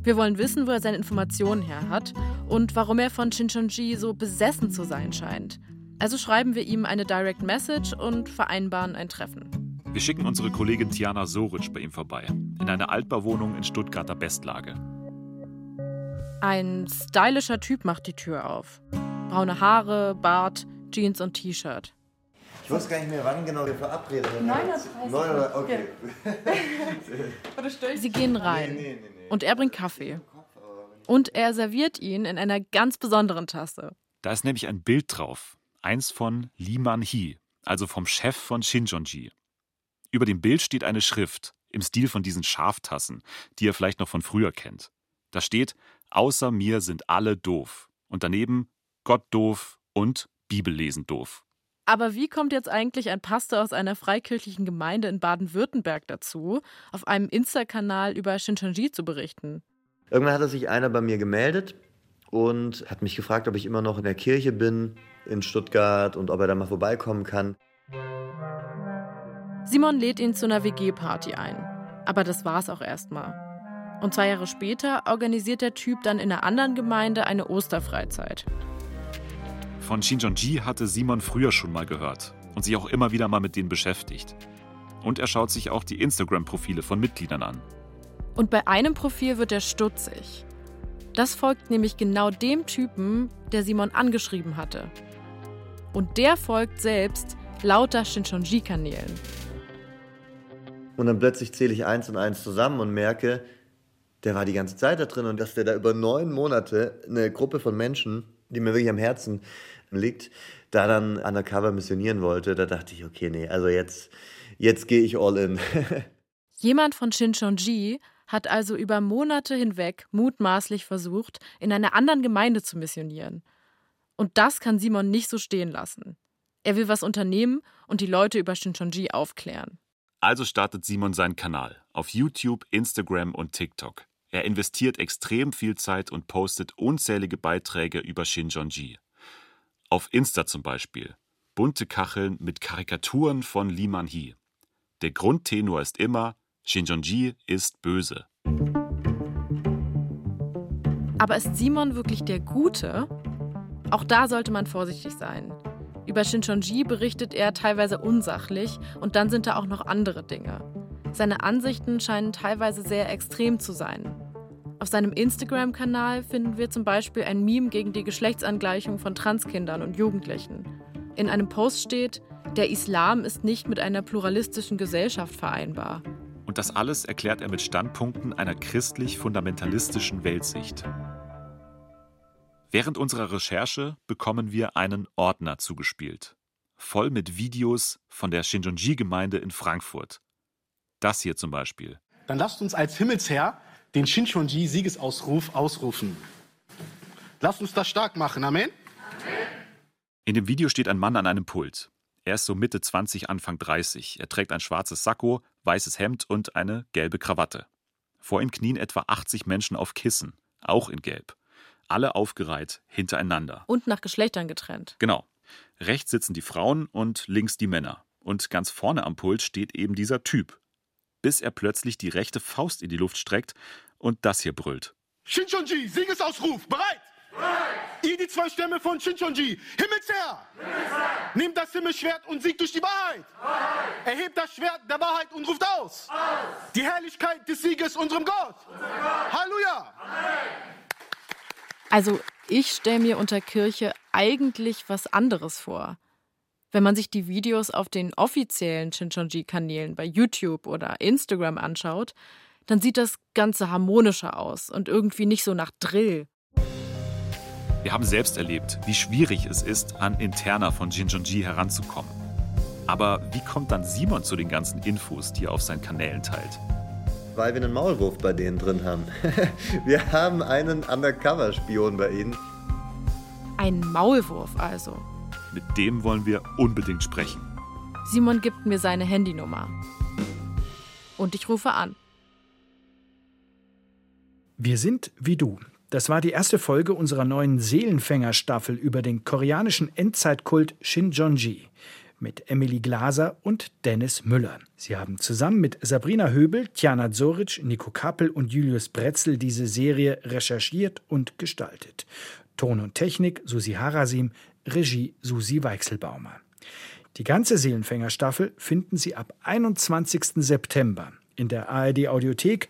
Wir wollen wissen, wo er seine Informationen her hat und warum er von Shinchonji so besessen zu sein scheint. Also schreiben wir ihm eine Direct Message und vereinbaren ein Treffen. Wir schicken unsere Kollegin Tiana Soric bei ihm vorbei, in einer Altbauwohnung in Stuttgarter Bestlage. Ein stylischer Typ macht die Tür auf. Braune Haare, Bart, Jeans und T-Shirt. Ich weiß gar nicht mehr, wann genau wir verabredet sind. 9.30 Uhr. Okay. Sie gehen rein. Und er bringt Kaffee. Und er serviert ihn in einer ganz besonderen Tasse. Da ist nämlich ein Bild drauf. Eins von Lee Man-hee, also vom Chef von Shinjonji. Über dem Bild steht eine Schrift im Stil von diesen Schaftassen, die ihr vielleicht noch von früher kennt. Da steht: Außer mir sind alle doof. Und daneben Gott doof und Bibellesen doof. Aber wie kommt jetzt eigentlich ein Pastor aus einer freikirchlichen Gemeinde in Baden-Württemberg dazu, auf einem Insta-Kanal über Shincheonji zu berichten? Irgendwann hat sich einer bei mir gemeldet und hat mich gefragt, ob ich immer noch in der Kirche bin in Stuttgart und ob er da mal vorbeikommen kann. Simon lädt ihn zu einer WG-Party ein. Aber das war's auch erstmal. Und zwei Jahre später organisiert der Typ dann in einer anderen Gemeinde eine Osterfreizeit. Von Shinjonji hatte Simon früher schon mal gehört und sich auch immer wieder mal mit denen beschäftigt. Und er schaut sich auch die Instagram-Profile von Mitgliedern an. Und bei einem Profil wird er stutzig. Das folgt nämlich genau dem Typen, der Simon angeschrieben hatte. Und der folgt selbst lauter Shinchonji-Kanälen. Und dann plötzlich zähle ich eins und eins zusammen und merke, der war die ganze Zeit da drin und dass der da über neun Monate eine Gruppe von Menschen, die mir wirklich am Herzen liegt, da dann undercover missionieren wollte. Da dachte ich, okay, nee, also jetzt, jetzt gehe ich all in. Jemand von Shinchonji hat also über Monate hinweg mutmaßlich versucht, in einer anderen Gemeinde zu missionieren. Und das kann Simon nicht so stehen lassen. Er will was unternehmen und die Leute über Shinchonji aufklären. Also startet Simon seinen Kanal auf YouTube, Instagram und TikTok. Er investiert extrem viel Zeit und postet unzählige Beiträge über Shinjonji. Auf Insta zum Beispiel. Bunte Kacheln mit Karikaturen von Lee Man-hee. Der Grundtenor ist immer, Shinjonji ist böse. Aber ist Simon wirklich der Gute? Auch da sollte man vorsichtig sein. Über Shinchonji berichtet er teilweise unsachlich und dann sind da auch noch andere Dinge. Seine Ansichten scheinen teilweise sehr extrem zu sein. Auf seinem Instagram-Kanal finden wir zum Beispiel ein Meme gegen die Geschlechtsangleichung von Transkindern und Jugendlichen. In einem Post steht, der Islam ist nicht mit einer pluralistischen Gesellschaft vereinbar. Und das alles erklärt er mit Standpunkten einer christlich-fundamentalistischen Weltsicht. Während unserer Recherche bekommen wir einen Ordner zugespielt, voll mit Videos von der Shinjonji-Gemeinde in Frankfurt. Das hier zum Beispiel. Dann lasst uns als Himmelsherr den Shinchonji-Siegesausruf ausrufen. Lasst uns das stark machen. Amen. In dem Video steht ein Mann an einem Pult. Er ist so Mitte 20, Anfang 30. Er trägt ein schwarzes Sakko, weißes Hemd und eine gelbe Krawatte. Vor ihm knien etwa 80 Menschen auf Kissen, auch in Gelb alle aufgereiht hintereinander. Und nach Geschlechtern getrennt. Genau. Rechts sitzen die Frauen und links die Männer. Und ganz vorne am Pult steht eben dieser Typ. Bis er plötzlich die rechte Faust in die Luft streckt und das hier brüllt. Shinchonji, Siegesausruf, bereit! Ihr die zwei Stämme von Shinchonji, Himmelsherr! Himmelsherr! Nehmt das Himmelsschwert und siegt durch die Wahrheit! Wahrheit! Erhebt das Schwert der Wahrheit und ruft aus! aus! Die Herrlichkeit des Sieges unserem Gott! Unser Gott. Halleluja! Also ich stelle mir unter Kirche eigentlich was anderes vor. Wenn man sich die Videos auf den offiziellen Shinchonji-Kanälen bei YouTube oder Instagram anschaut, dann sieht das Ganze harmonischer aus und irgendwie nicht so nach Drill. Wir haben selbst erlebt, wie schwierig es ist, an Interna von Jinjonji heranzukommen. Aber wie kommt dann Simon zu den ganzen Infos, die er auf seinen Kanälen teilt? Weil wir einen Maulwurf bei denen drin haben. wir haben einen Undercover-Spion bei ihnen. Ein Maulwurf also. Mit dem wollen wir unbedingt sprechen. Simon gibt mir seine Handynummer. Und ich rufe an. Wir sind wie du. Das war die erste Folge unserer neuen Seelenfänger-Staffel über den koreanischen Endzeitkult Shinjonji mit Emily Glaser und Dennis Müller. Sie haben zusammen mit Sabrina Höbel, Tjana Zoric, Nico Kappel und Julius Bretzel diese Serie recherchiert und gestaltet. Ton und Technik Susi Harasim, Regie Susi Weichselbaumer. Die ganze Seelenfänger-Staffel finden Sie ab 21. September in der ARD Audiothek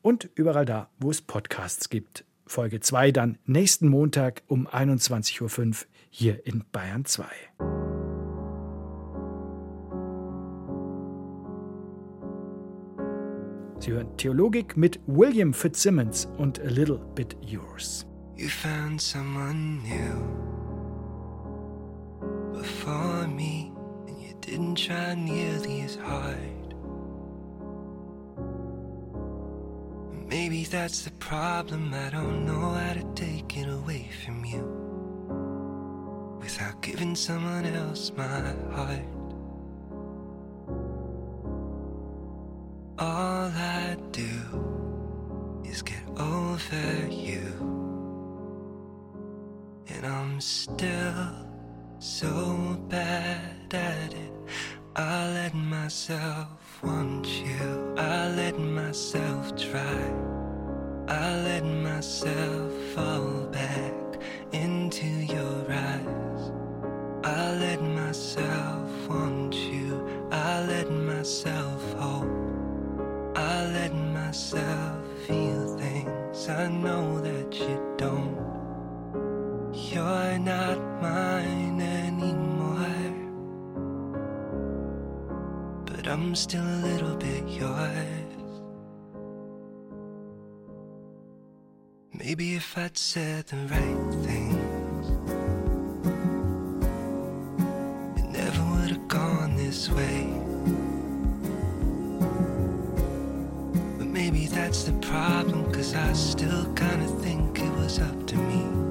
und überall da, wo es Podcasts gibt. Folge 2 dann nächsten Montag um 21.05 Uhr hier in Bayern 2. Sie hören Theologik mit William Fitzsimmons und A Little Bit Yours. You found someone new before me, and you didn't try nearly as hard. Maybe that's the problem. I don't know how to take it away from you without giving someone else my heart. All I do is get over you, and I'm still so bad at it. I let myself want you. I let myself try. I let myself fall back into your eyes. I let myself want you. I let myself hope. I let myself feel things I know that you don't. You're not mine But I'm still a little bit yours. Maybe if I'd said the right things, it never would have gone this way. But maybe that's the problem, cause I still kinda think it was up to me.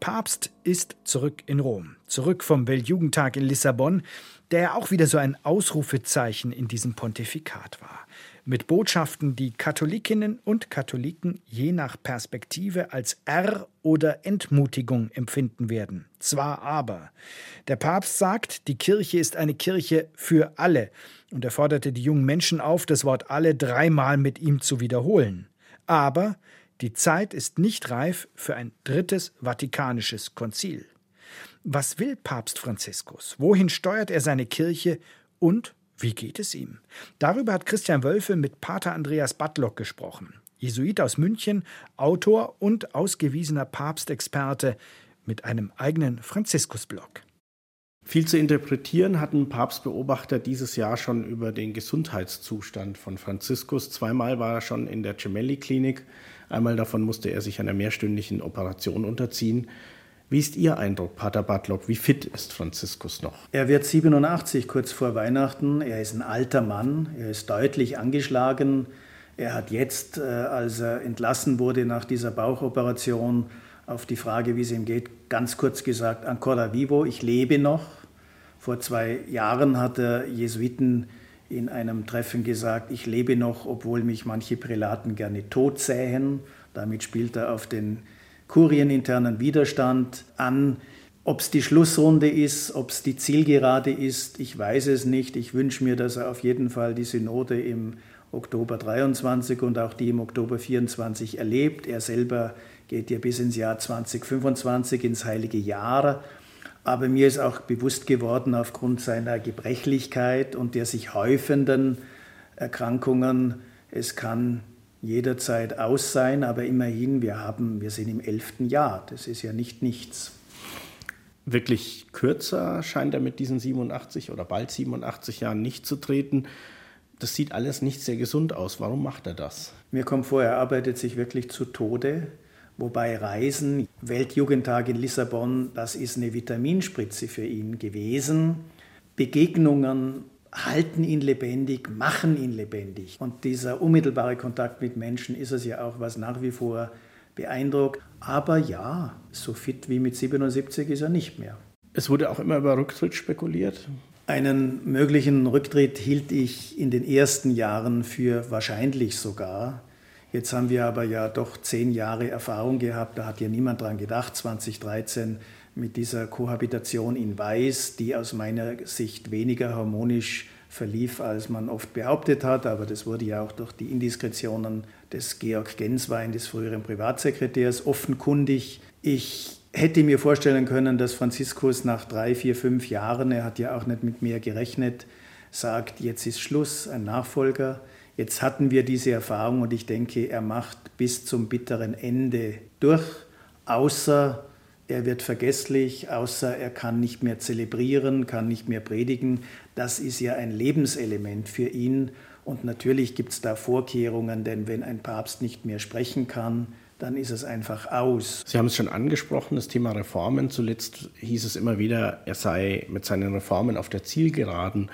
Papst ist zurück in Rom, zurück vom Weltjugendtag in Lissabon, der ja auch wieder so ein Ausrufezeichen in diesem Pontifikat war. Mit Botschaften, die Katholikinnen und Katholiken je nach Perspektive als R oder Entmutigung empfinden werden. Zwar aber. Der Papst sagt, die Kirche ist eine Kirche für alle und er forderte die jungen Menschen auf, das Wort alle dreimal mit ihm zu wiederholen. Aber die Zeit ist nicht reif für ein drittes Vatikanisches Konzil. Was will Papst Franziskus? Wohin steuert er seine Kirche? Und wie geht es ihm? Darüber hat Christian Wölfe mit Pater Andreas Badlock gesprochen. Jesuit aus München, Autor und ausgewiesener Papstexperte mit einem eigenen Franziskusblog. Viel zu interpretieren hatten Papstbeobachter dieses Jahr schon über den Gesundheitszustand von Franziskus. Zweimal war er schon in der Gemelli-Klinik. Einmal davon musste er sich einer mehrstündigen Operation unterziehen. Wie ist Ihr Eindruck, Pater Bartlock? Wie fit ist Franziskus noch? Er wird 87 kurz vor Weihnachten. Er ist ein alter Mann. Er ist deutlich angeschlagen. Er hat jetzt, äh, als er entlassen wurde nach dieser Bauchoperation, auf die Frage, wie es ihm geht, ganz kurz gesagt, ancora vivo, ich lebe noch. Vor zwei Jahren hat er Jesuiten in einem Treffen gesagt, ich lebe noch, obwohl mich manche Prälaten gerne tot sähen. Damit spielt er auf den kurieninternen Widerstand an. Ob es die Schlussrunde ist, ob es die Zielgerade ist, ich weiß es nicht. Ich wünsche mir, dass er auf jeden Fall die Synode im Oktober 23 und auch die im Oktober 24 erlebt. Er selber geht ja bis ins Jahr 2025, ins heilige Jahr. Aber mir ist auch bewusst geworden, aufgrund seiner Gebrechlichkeit und der sich häufenden Erkrankungen, es kann jederzeit aus sein, aber immerhin, wir, haben, wir sind im elften Jahr. Das ist ja nicht nichts. Wirklich kürzer scheint er mit diesen 87 oder bald 87 Jahren nicht zu treten. Das sieht alles nicht sehr gesund aus. Warum macht er das? Mir kommt vor, er arbeitet sich wirklich zu Tode. Wobei Reisen, Weltjugendtag in Lissabon, das ist eine Vitaminspritze für ihn gewesen. Begegnungen halten ihn lebendig, machen ihn lebendig. Und dieser unmittelbare Kontakt mit Menschen ist es ja auch, was nach wie vor beeindruckt. Aber ja, so fit wie mit 77 ist er nicht mehr. Es wurde auch immer über Rücktritt spekuliert. Einen möglichen Rücktritt hielt ich in den ersten Jahren für wahrscheinlich sogar. Jetzt haben wir aber ja doch zehn Jahre Erfahrung gehabt, da hat ja niemand dran gedacht, 2013 mit dieser Kohabitation in Weiß, die aus meiner Sicht weniger harmonisch verlief, als man oft behauptet hat. Aber das wurde ja auch durch die Indiskretionen des Georg Genswein, des früheren Privatsekretärs, offenkundig. Ich hätte mir vorstellen können, dass Franziskus nach drei, vier, fünf Jahren, er hat ja auch nicht mit mehr gerechnet, sagt, jetzt ist Schluss, ein Nachfolger. Jetzt hatten wir diese Erfahrung und ich denke, er macht bis zum bitteren Ende durch, außer er wird vergesslich, außer er kann nicht mehr zelebrieren, kann nicht mehr predigen. Das ist ja ein Lebenselement für ihn. Und natürlich gibt es da Vorkehrungen, denn wenn ein Papst nicht mehr sprechen kann, dann ist es einfach aus. Sie haben es schon angesprochen, das Thema Reformen. Zuletzt hieß es immer wieder, er sei mit seinen Reformen auf der Zielgeraden.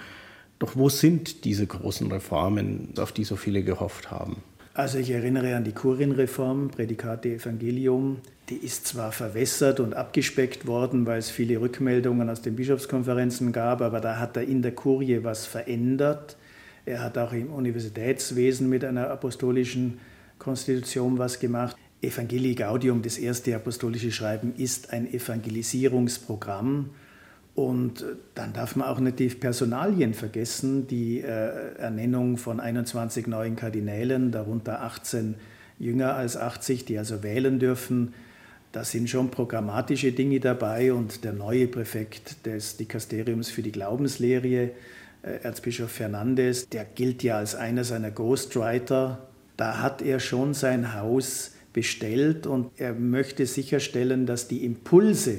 Doch wo sind diese großen Reformen, auf die so viele gehofft haben? Also ich erinnere an die Kurienreform, Prädikate Evangelium. Die ist zwar verwässert und abgespeckt worden, weil es viele Rückmeldungen aus den Bischofskonferenzen gab, aber da hat er in der Kurie was verändert. Er hat auch im Universitätswesen mit einer apostolischen Konstitution was gemacht. Evangelii Gaudium, das erste apostolische Schreiben, ist ein Evangelisierungsprogramm und dann darf man auch nicht die Personalien vergessen, die äh, Ernennung von 21 neuen Kardinälen, darunter 18 jünger als 80, die also wählen dürfen. Da sind schon programmatische Dinge dabei und der neue Präfekt des Dikasteriums für die Glaubenslehre, äh, Erzbischof Fernandes, der gilt ja als einer seiner Ghostwriter. Da hat er schon sein Haus bestellt und er möchte sicherstellen, dass die Impulse,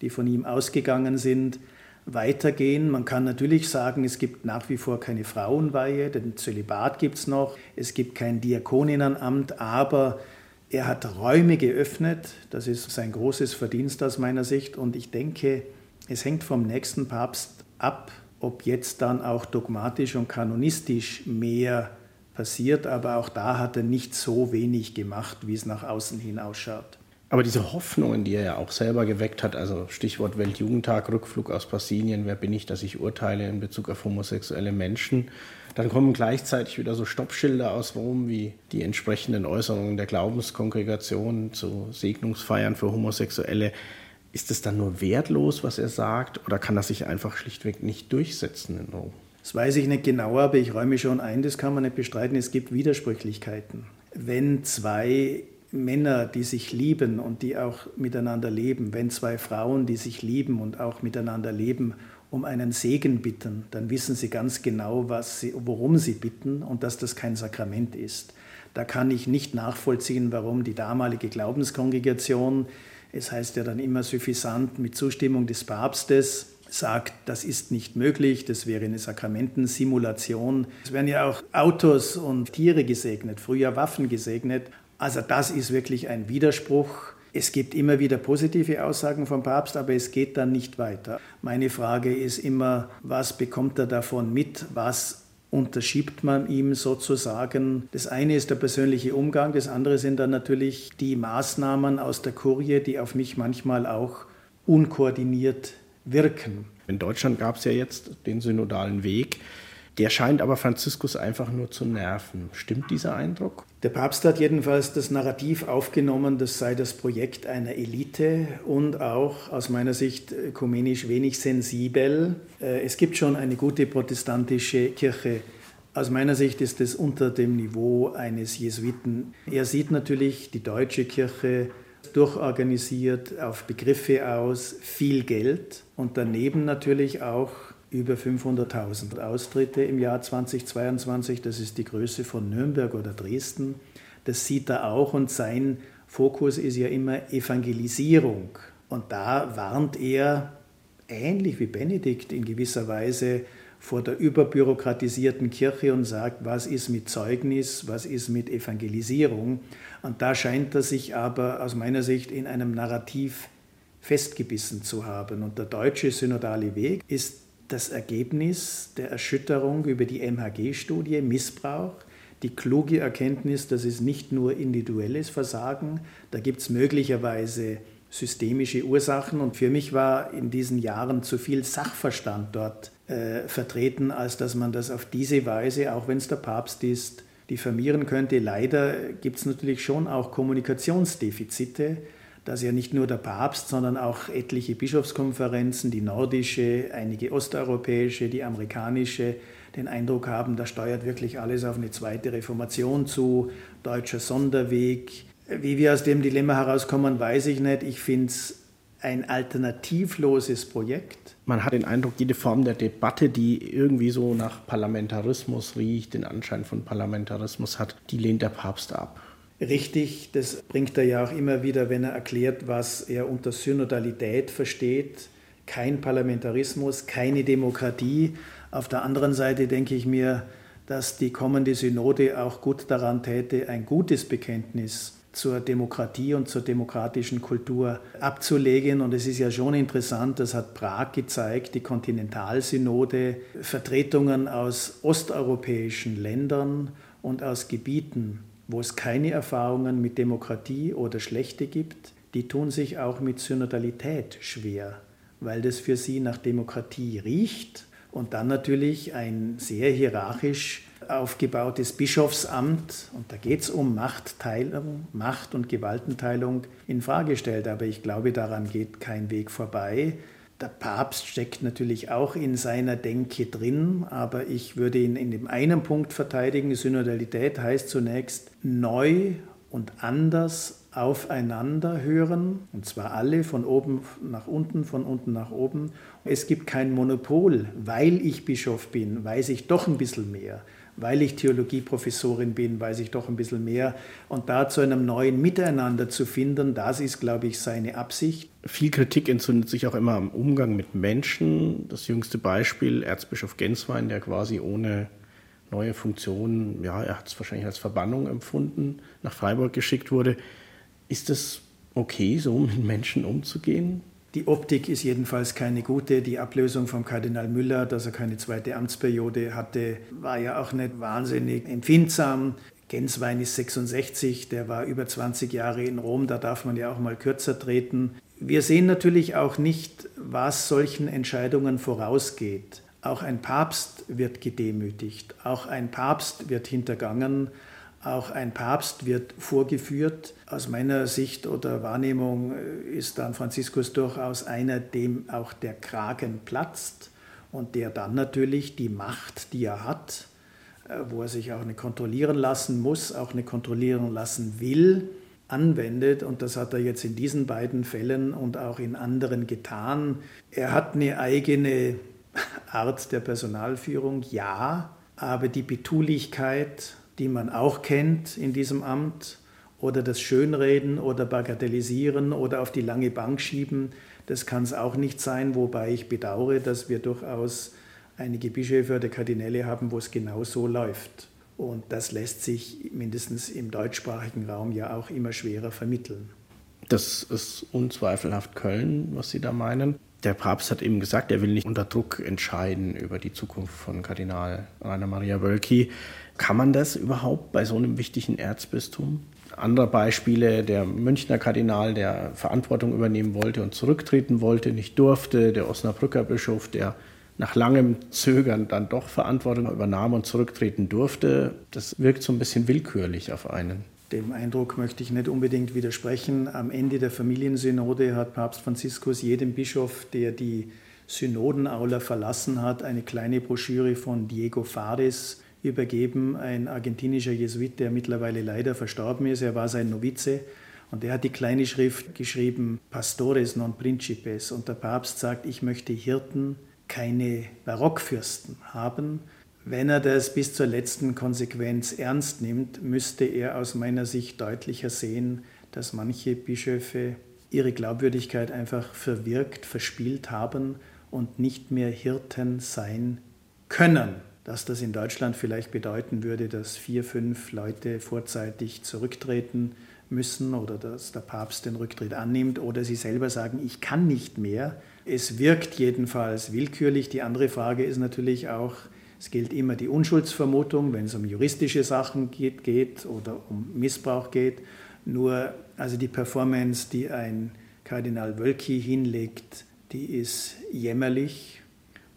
die von ihm ausgegangen sind, weitergehen. Man kann natürlich sagen, es gibt nach wie vor keine Frauenweihe, den Zölibat gibt es noch, es gibt kein Diakoninnenamt, aber er hat Räume geöffnet, das ist sein großes Verdienst aus meiner Sicht und ich denke, es hängt vom nächsten Papst ab, ob jetzt dann auch dogmatisch und kanonistisch mehr passiert, aber auch da hat er nicht so wenig gemacht, wie es nach außen hin ausschaut. Aber diese Hoffnungen, die er ja auch selber geweckt hat, also Stichwort Weltjugendtag, Rückflug aus Brasilien, wer bin ich, dass ich urteile in Bezug auf homosexuelle Menschen, dann kommen gleichzeitig wieder so Stoppschilder aus Rom wie die entsprechenden Äußerungen der Glaubenskongregation zu Segnungsfeiern für Homosexuelle. Ist es dann nur wertlos, was er sagt, oder kann er sich einfach schlichtweg nicht durchsetzen in Rom? Das weiß ich nicht genau, aber ich räume schon ein, das kann man nicht bestreiten, es gibt Widersprüchlichkeiten. Wenn zwei Männer, die sich lieben und die auch miteinander leben, wenn zwei Frauen, die sich lieben und auch miteinander leben, um einen Segen bitten, dann wissen sie ganz genau, was sie, worum sie bitten und dass das kein Sakrament ist. Da kann ich nicht nachvollziehen, warum die damalige Glaubenskongregation, es heißt ja dann immer suffisant mit Zustimmung des Papstes, sagt, das ist nicht möglich, das wäre eine Sakramentensimulation. Es werden ja auch Autos und Tiere gesegnet, früher Waffen gesegnet. Also das ist wirklich ein Widerspruch. Es gibt immer wieder positive Aussagen vom Papst, aber es geht dann nicht weiter. Meine Frage ist immer, was bekommt er davon mit? Was unterschiebt man ihm sozusagen. Das eine ist der persönliche Umgang, das andere sind dann natürlich die Maßnahmen aus der Kurie, die auf mich manchmal auch unkoordiniert wirken. In Deutschland gab es ja jetzt den synodalen Weg. Der scheint aber Franziskus einfach nur zu nerven. Stimmt dieser Eindruck? Der Papst hat jedenfalls das Narrativ aufgenommen, das sei das Projekt einer Elite und auch aus meiner Sicht ökumenisch wenig sensibel. Äh, es gibt schon eine gute protestantische Kirche. Aus meiner Sicht ist es unter dem Niveau eines Jesuiten. Er sieht natürlich die deutsche Kirche durchorganisiert, auf Begriffe aus, viel Geld und daneben natürlich auch über 500.000 Austritte im Jahr 2022. Das ist die Größe von Nürnberg oder Dresden. Das sieht er auch und sein Fokus ist ja immer Evangelisierung. Und da warnt er, ähnlich wie Benedikt in gewisser Weise, vor der überbürokratisierten Kirche und sagt, was ist mit Zeugnis, was ist mit Evangelisierung. Und da scheint er sich aber aus meiner Sicht in einem Narrativ festgebissen zu haben. Und der deutsche synodale Weg ist das Ergebnis der Erschütterung über die MHG-Studie Missbrauch, die kluge Erkenntnis, dass es nicht nur individuelles Versagen, da gibt es möglicherweise systemische Ursachen und für mich war in diesen Jahren zu viel Sachverstand dort äh, vertreten, als dass man das auf diese Weise, auch wenn es der Papst ist, diffamieren könnte. Leider gibt es natürlich schon auch Kommunikationsdefizite dass ja nicht nur der Papst, sondern auch etliche Bischofskonferenzen, die nordische, einige osteuropäische, die amerikanische, den Eindruck haben, da steuert wirklich alles auf eine zweite Reformation zu, deutscher Sonderweg. Wie wir aus dem Dilemma herauskommen, weiß ich nicht. Ich finde es ein alternativloses Projekt. Man hat den Eindruck, jede Form der Debatte, die irgendwie so nach Parlamentarismus riecht, den Anschein von Parlamentarismus hat, die lehnt der Papst ab richtig. Das bringt er ja auch immer wieder, wenn er erklärt, was er unter Synodalität versteht. Kein Parlamentarismus, keine Demokratie. Auf der anderen Seite denke ich mir, dass die kommende Synode auch gut daran täte, ein gutes Bekenntnis zur Demokratie und zur demokratischen Kultur abzulegen. Und es ist ja schon interessant, das hat Prag gezeigt, die Kontinentalsynode, Vertretungen aus osteuropäischen Ländern und aus Gebieten, wo es keine Erfahrungen mit Demokratie oder Schlechte gibt, die tun sich auch mit Synodalität schwer, weil das für sie nach Demokratie riecht und dann natürlich ein sehr hierarchisch aufgebautes Bischofsamt, und da geht es um Machtteilung, Macht- und Gewaltenteilung, in Frage stellt. Aber ich glaube, daran geht kein Weg vorbei. Der Papst steckt natürlich auch in seiner Denke drin, aber ich würde ihn in dem einen Punkt verteidigen. Synodalität heißt zunächst neu und anders aufeinander hören, und zwar alle von oben nach unten, von unten nach oben. Es gibt kein Monopol. Weil ich Bischof bin, weiß ich doch ein bisschen mehr weil ich Theologieprofessorin bin, weiß ich doch ein bisschen mehr. Und da zu einem neuen Miteinander zu finden, das ist, glaube ich, seine Absicht. Viel Kritik entzündet sich auch immer am Umgang mit Menschen. Das jüngste Beispiel, Erzbischof Genswein, der quasi ohne neue Funktionen, ja, er hat es wahrscheinlich als Verbannung empfunden, nach Freiburg geschickt wurde. Ist es okay, so mit Menschen umzugehen? Die Optik ist jedenfalls keine gute. Die Ablösung vom Kardinal Müller, dass er keine zweite Amtsperiode hatte, war ja auch nicht wahnsinnig empfindsam. Genswein ist 66, der war über 20 Jahre in Rom, da darf man ja auch mal kürzer treten. Wir sehen natürlich auch nicht, was solchen Entscheidungen vorausgeht. Auch ein Papst wird gedemütigt, auch ein Papst wird hintergangen auch ein Papst wird vorgeführt. Aus meiner Sicht oder Wahrnehmung äh, ist dann Franziskus durchaus einer, dem auch der Kragen platzt und der dann natürlich die Macht, die er hat, äh, wo er sich auch eine kontrollieren lassen muss, auch eine kontrollieren lassen will, anwendet. Und das hat er jetzt in diesen beiden Fällen und auch in anderen getan. Er hat eine eigene Art der Personalführung, ja, aber die Betulichkeit die man auch kennt in diesem Amt, oder das Schönreden oder Bagatellisieren oder auf die lange Bank schieben, das kann es auch nicht sein, wobei ich bedauere, dass wir durchaus einige Bischöfe oder Kardinäle haben, wo es genau so läuft. Und das lässt sich mindestens im deutschsprachigen Raum ja auch immer schwerer vermitteln. Das ist unzweifelhaft Köln, was Sie da meinen. Der Papst hat eben gesagt, er will nicht unter Druck entscheiden über die Zukunft von Kardinal Rainer Maria Wölki. Kann man das überhaupt bei so einem wichtigen Erzbistum? Andere Beispiele, der Münchner Kardinal, der Verantwortung übernehmen wollte und zurücktreten wollte, nicht durfte, der Osnabrücker Bischof, der nach langem Zögern dann doch Verantwortung übernahm und zurücktreten durfte. Das wirkt so ein bisschen willkürlich auf einen. Dem Eindruck möchte ich nicht unbedingt widersprechen. Am Ende der Familiensynode hat Papst Franziskus jedem Bischof, der die Synodenaula verlassen hat, eine kleine Broschüre von Diego Fares übergeben, ein argentinischer Jesuit, der mittlerweile leider verstorben ist. Er war sein Novize und er hat die kleine Schrift geschrieben, Pastores non Principes. Und der Papst sagt, ich möchte Hirten, keine Barockfürsten haben, wenn er das bis zur letzten Konsequenz ernst nimmt, müsste er aus meiner Sicht deutlicher sehen, dass manche Bischöfe ihre Glaubwürdigkeit einfach verwirkt, verspielt haben und nicht mehr Hirten sein können. Dass das in Deutschland vielleicht bedeuten würde, dass vier, fünf Leute vorzeitig zurücktreten müssen oder dass der Papst den Rücktritt annimmt oder sie selber sagen, ich kann nicht mehr. Es wirkt jedenfalls willkürlich. Die andere Frage ist natürlich auch, es gilt immer die Unschuldsvermutung, wenn es um juristische Sachen geht, geht oder um Missbrauch geht. Nur also die Performance, die ein Kardinal Wölki hinlegt, die ist jämmerlich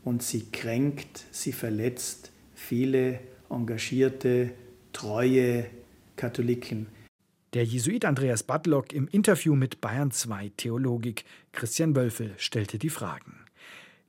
und sie kränkt, sie verletzt viele engagierte, treue Katholiken. Der Jesuit Andreas Badlock im Interview mit Bayern 2 Theologik Christian Wölfel stellte die Fragen.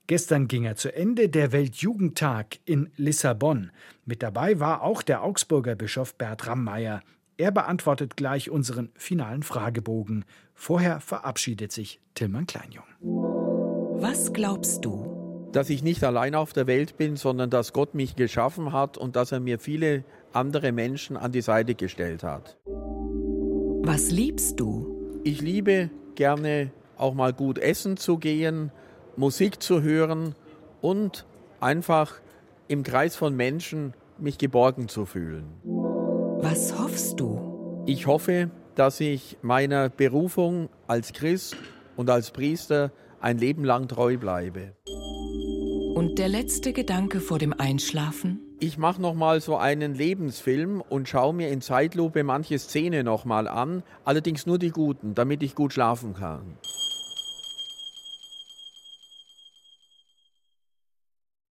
Gestern ging er zu Ende der Weltjugendtag in Lissabon. Mit dabei war auch der Augsburger Bischof Bert Rammeyer. Er beantwortet gleich unseren finalen Fragebogen. Vorher verabschiedet sich Tillmann Kleinjung. Was glaubst du? Dass ich nicht allein auf der Welt bin, sondern dass Gott mich geschaffen hat und dass er mir viele andere Menschen an die Seite gestellt hat. Was liebst du? Ich liebe gerne auch mal gut essen zu gehen, Musik zu hören und einfach im Kreis von Menschen mich geborgen zu fühlen. Was hoffst du? Ich hoffe, dass ich meiner Berufung als Christ und als Priester ein Leben lang treu bleibe. Und der letzte Gedanke vor dem Einschlafen? Ich mache noch mal so einen Lebensfilm und schaue mir in Zeitlupe manche Szene noch mal an, allerdings nur die guten, damit ich gut schlafen kann.